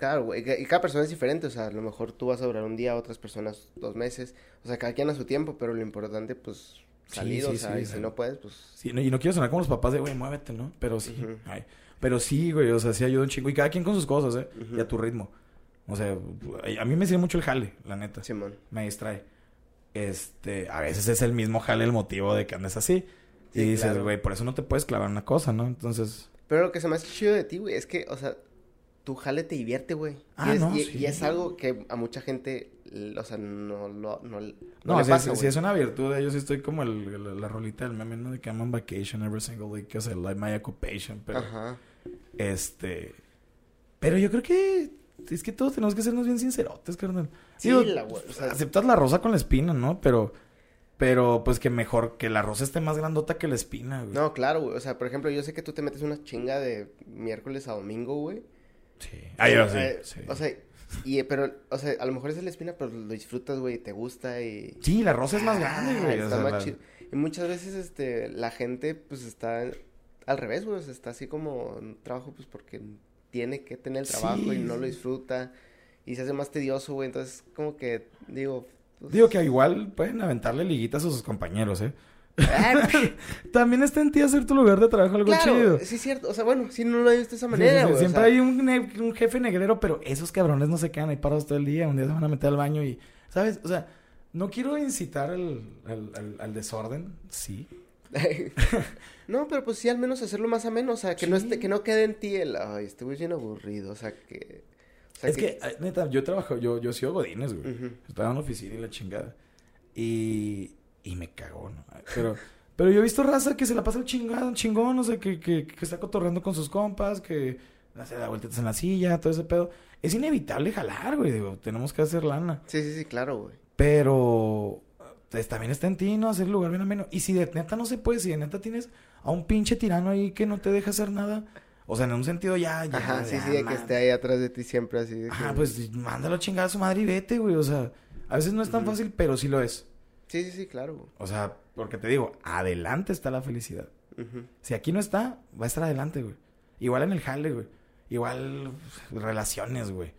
Speaker 1: Claro, güey, y ca- y cada persona es diferente, o sea, a lo mejor tú vas a durar un día, otras personas dos meses, o sea, cada quien a su tiempo, pero lo importante, pues, salir,
Speaker 2: sí,
Speaker 1: o sea,
Speaker 2: sí,
Speaker 1: y
Speaker 2: o sea.
Speaker 1: si no puedes, pues,
Speaker 2: Sí, no- y no quiero sonar como los papás de, güey, muévete, ¿no? Pero sí, ay, pero sí, güey, o sea, sí ayuda un chingo. Y cada quien con sus cosas, ¿eh? Y a tu ritmo. O sea, a mí me sirve mucho el jale, la neta.
Speaker 1: Simón.
Speaker 2: me distrae. Este, a veces es el mismo jale el motivo de que andes así.
Speaker 1: Sí,
Speaker 2: y dices,
Speaker 1: claro.
Speaker 2: güey, por eso no te puedes clavar una cosa, ¿no? Entonces,
Speaker 1: Pero lo que se me hace chido de ti, güey, es que, o sea, tu jale te divierte, güey.
Speaker 2: Ah,
Speaker 1: y, es,
Speaker 2: no,
Speaker 1: y,
Speaker 2: sí.
Speaker 1: y es algo que a mucha gente, o sea, no lo, no, no
Speaker 2: no,
Speaker 1: le
Speaker 2: si,
Speaker 1: pasa,
Speaker 2: es, si es una virtud, yo sí estoy como el, el- la rolita del meme, ¿no? De que I'm on vacation every single week, o sea, like my occupation, pero,
Speaker 1: Ajá.
Speaker 2: este, pero yo creo que es que todos tenemos que sernos bien sincerotes, carnal.
Speaker 1: Sí,
Speaker 2: Digo,
Speaker 1: la güey, o sea,
Speaker 2: aceptas la rosa con la espina, ¿no? Pero, pero, pues que mejor que la rosa esté más grandota que la espina, güey.
Speaker 1: no, claro, güey, o sea, por ejemplo, yo sé que tú te metes una chinga de miércoles a domingo, güey.
Speaker 2: Sí. Ah, sí, sí.
Speaker 1: O sea, y, pero, o sea, a lo mejor es la espina, pero lo disfrutas, güey, te gusta y...
Speaker 2: Sí, la rosa es más grande,
Speaker 1: Ah,
Speaker 2: güey. o
Speaker 1: está
Speaker 2: sea,
Speaker 1: más chido. Y muchas veces, este, la gente, pues, está al revés, güey, o sea, está así como en trabajo, pues, porque tiene que tener el trabajo y no lo disfruta y se hace más tedioso, güey, entonces, como que, digo... pues,
Speaker 2: Digo que igual pueden aventarle liguitas a sus compañeros, ¿eh? También está en ti hacer tu lugar de trabajo algo chido.
Speaker 1: sí es cierto, o sea, bueno, sí, no lo he visto de esa manera,
Speaker 2: sí, sí,
Speaker 1: güey, o
Speaker 2: Siempre
Speaker 1: sea,
Speaker 2: hay un, jefe negrero, pero esos cabrones no se quedan ahí parados todo el día. Un día se van a meter al baño y, ¿sabes? O sea, no quiero incitar al, al, al- al desorden, sí.
Speaker 1: no, pero pues sí, al menos hacerlo más ameno, o sea, que no esté, que no quede en ti el, ay, este güey es bien aburrido, o sea, que... o sea,
Speaker 2: es que, ay, neta, yo trabajo, yo, yo sigo Godines, güey. Estaba en la oficina y la chingada. Y, y me cagó, ¿no? Pero, pero yo he visto raza que se la pasa el chingado, chingón, o sea, que, que, que está cotorreando con sus compas, que hace la vueltas en la silla, todo ese pedo. Es inevitable jalar, güey, digo, tenemos que hacer lana.
Speaker 1: Sí, sí, sí, claro, güey.
Speaker 2: Pero pues, también está en ti, ¿no? Hacer el lugar bien ameno. Y si de neta no se puede, si de neta tienes a un pinche tirano ahí que no te deja hacer nada. O sea, en un sentido ya, ya.
Speaker 1: Ajá, sí,
Speaker 2: ya,
Speaker 1: sí, de que esté ahí atrás de ti siempre así. de que-
Speaker 2: Ajá, pues mándalo a chingar a su madre y vete, güey. O sea, a veces no es tan fácil, pero sí lo es.
Speaker 1: Sí, sí, sí, claro, güey.
Speaker 2: O sea, porque te digo, adelante está la felicidad. Si aquí no está, va a estar adelante, güey. Igual en el jale, güey. Igual pues, relaciones, güey.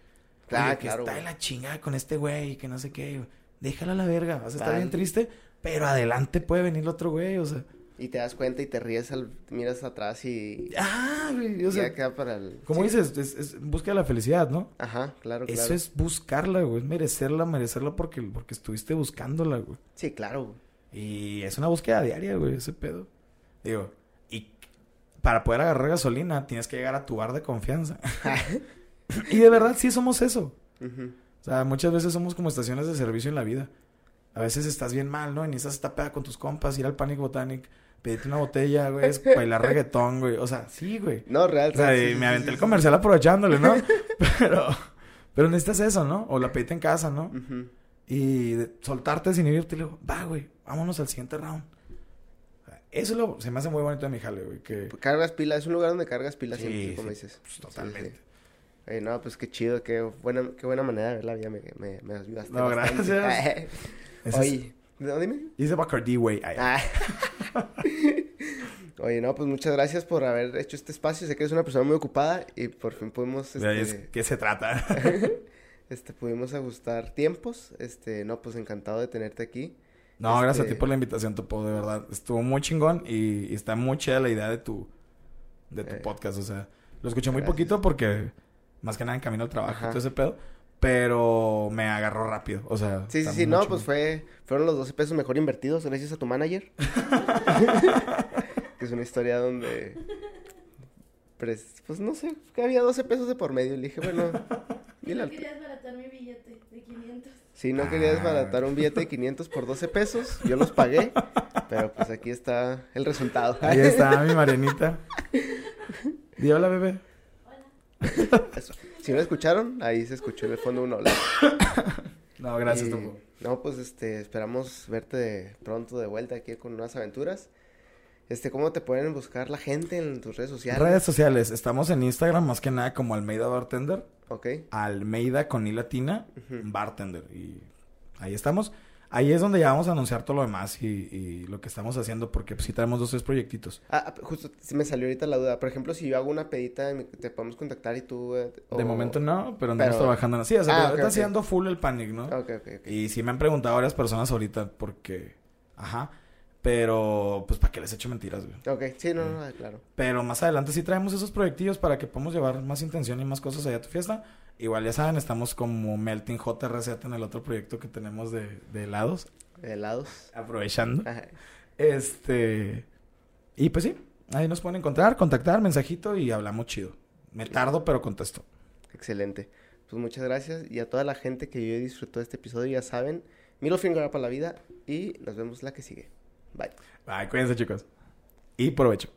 Speaker 1: Claro,
Speaker 2: Oye, que
Speaker 1: claro,
Speaker 2: está
Speaker 1: güey.
Speaker 2: en la chingada con este güey, que no sé qué. güey. Déjala a la verga. Vas a estar bien triste, pero adelante puede venir el otro güey, o sea.
Speaker 1: Y te das cuenta y te ríes, al, miras atrás y...
Speaker 2: Ah, güey. O
Speaker 1: y
Speaker 2: sea,
Speaker 1: queda para el...
Speaker 2: como
Speaker 1: sí.
Speaker 2: dices, es, es busca la felicidad, ¿no?
Speaker 1: Ajá, claro, claro.
Speaker 2: Eso es buscarla, güey. Es merecerla, merecerla porque, porque estuviste buscándola, güey.
Speaker 1: Sí, claro.
Speaker 2: Y es una búsqueda diaria, güey, ese pedo. Digo, y para poder agarrar gasolina, tienes que llegar a tu bar de confianza. y de verdad, sí somos eso. O sea, muchas veces somos como estaciones de servicio en la vida. A veces estás bien mal, ¿no? Y necesitas estar peda con tus compas, ir al Panic Botanic, pedirte una botella, güey, es bailar reggaetón, güey. O sea, sí, güey.
Speaker 1: No, real.
Speaker 2: O sea,
Speaker 1: sí,
Speaker 2: me aventé
Speaker 1: sí,
Speaker 2: el comercial aprovechándole, ¿no? pero, pero necesitas eso, ¿no? O la pediste en casa, ¿no?
Speaker 1: Ujú.
Speaker 2: Y de- soltarte sin irte y le digo, va, güey, vámonos al siguiente round. Eso lo, se me hace muy bonito de mi jale, güey, que...
Speaker 1: Cargas pilas, es un lugar donde cargas pilas siempre, como
Speaker 2: sí,
Speaker 1: dices.
Speaker 2: pues, totalmente.
Speaker 1: sí. Oye, no, pues qué chido, qué buena, qué buena manera de ver la vida, me, me, me.
Speaker 2: No,
Speaker 1: bastante.
Speaker 2: gracias.
Speaker 1: Oye, no, dime.
Speaker 2: Dice Bacardi, güey.
Speaker 1: Ah. Oye, no, pues muchas gracias por haber hecho este espacio. Sé que eres una persona muy ocupada y por fin pudimos,
Speaker 2: es-
Speaker 1: este,
Speaker 2: ¿Qué se trata?
Speaker 1: este, pudimos ajustar tiempos. Este, no, pues encantado de tenerte aquí.
Speaker 2: No, gracias a
Speaker 1: Este-
Speaker 2: ti por la invitación, Topo, de verdad. Estuvo muy chingón y, y está muy chida la idea de tu, de tu
Speaker 1: Eh.
Speaker 2: podcast. O sea, lo escuché muy
Speaker 1: Gracias.
Speaker 2: poquito porque más que nada en camino al trabajo
Speaker 1: Ajá.
Speaker 2: todo ese pedo. Pero me agarró rápido. O sea,
Speaker 1: Sí, sí, sí, no, pues fue, fueron los 12 pesos mejor invertidos gracias a tu manager. que es una historia donde, pues, pues, no sé, que había 12 pesos de por medio. Y le dije, bueno, dile
Speaker 3: No
Speaker 1: al-
Speaker 3: querías baratar mi billete de 500.
Speaker 1: si no quería
Speaker 2: Ah.
Speaker 1: desbaratar un billete de 500 por 12 pesos, yo los pagué, pero pues aquí está el resultado.
Speaker 2: Ahí está mi Marianita. Di hola, bebé.
Speaker 1: Eso. Si no escucharon, ahí se escuchó en el fondo un hola.
Speaker 2: No, gracias,
Speaker 1: Y,
Speaker 2: Topo.
Speaker 1: No, pues este, esperamos verte de- pronto de vuelta aquí con nuevas aventuras. Este, ¿cómo te pueden buscar la gente en tus redes sociales?
Speaker 2: Redes sociales. Estamos en Instagram más que nada como Almeida Bartender.
Speaker 1: Ok.
Speaker 2: Almeida con I latina, bartender. Y ahí estamos. Ahí es donde ya vamos a anunciar todo lo demás y, y lo que estamos haciendo, porque pues, sí tenemos dos, tres proyectitos.
Speaker 1: Ah, ah, justo sí me salió ahorita la duda. Por ejemplo, si yo hago una pedita, te podemos contactar y tú... eh,
Speaker 2: De momento no, pero andamos
Speaker 1: pero-
Speaker 2: trabajando en así. O sea,
Speaker 1: Ah, ok.
Speaker 2: haciendo full el panic, ¿no?
Speaker 1: Ok, ok, ok.
Speaker 2: Y sí me han preguntado varias personas ahorita porque... Ajá. Pero, pues, ¿para qué les echo mentiras, güey?
Speaker 1: Ok, sí, no, no, claro.
Speaker 2: Pero más adelante sí traemos esos proyectillos para que podamos llevar más intención y más cosas allá a tu fiesta. Igual ya saben, estamos como Melting JRZ en el otro proyecto que tenemos de, de helados.
Speaker 1: Helados.
Speaker 2: Aprovechando.
Speaker 1: Ajá.
Speaker 2: Este. Y pues sí, ahí nos pueden encontrar, contactar, mensajito y hablamos chido. Me tardo, pero contesto.
Speaker 1: Excelente. Pues muchas gracias. Y a toda la gente que yo disfrutó de este episodio, ya saben, Milo Finger para la vida y nos vemos la que sigue. Bye.
Speaker 2: Bye, cuídense, chicos. Y provecho.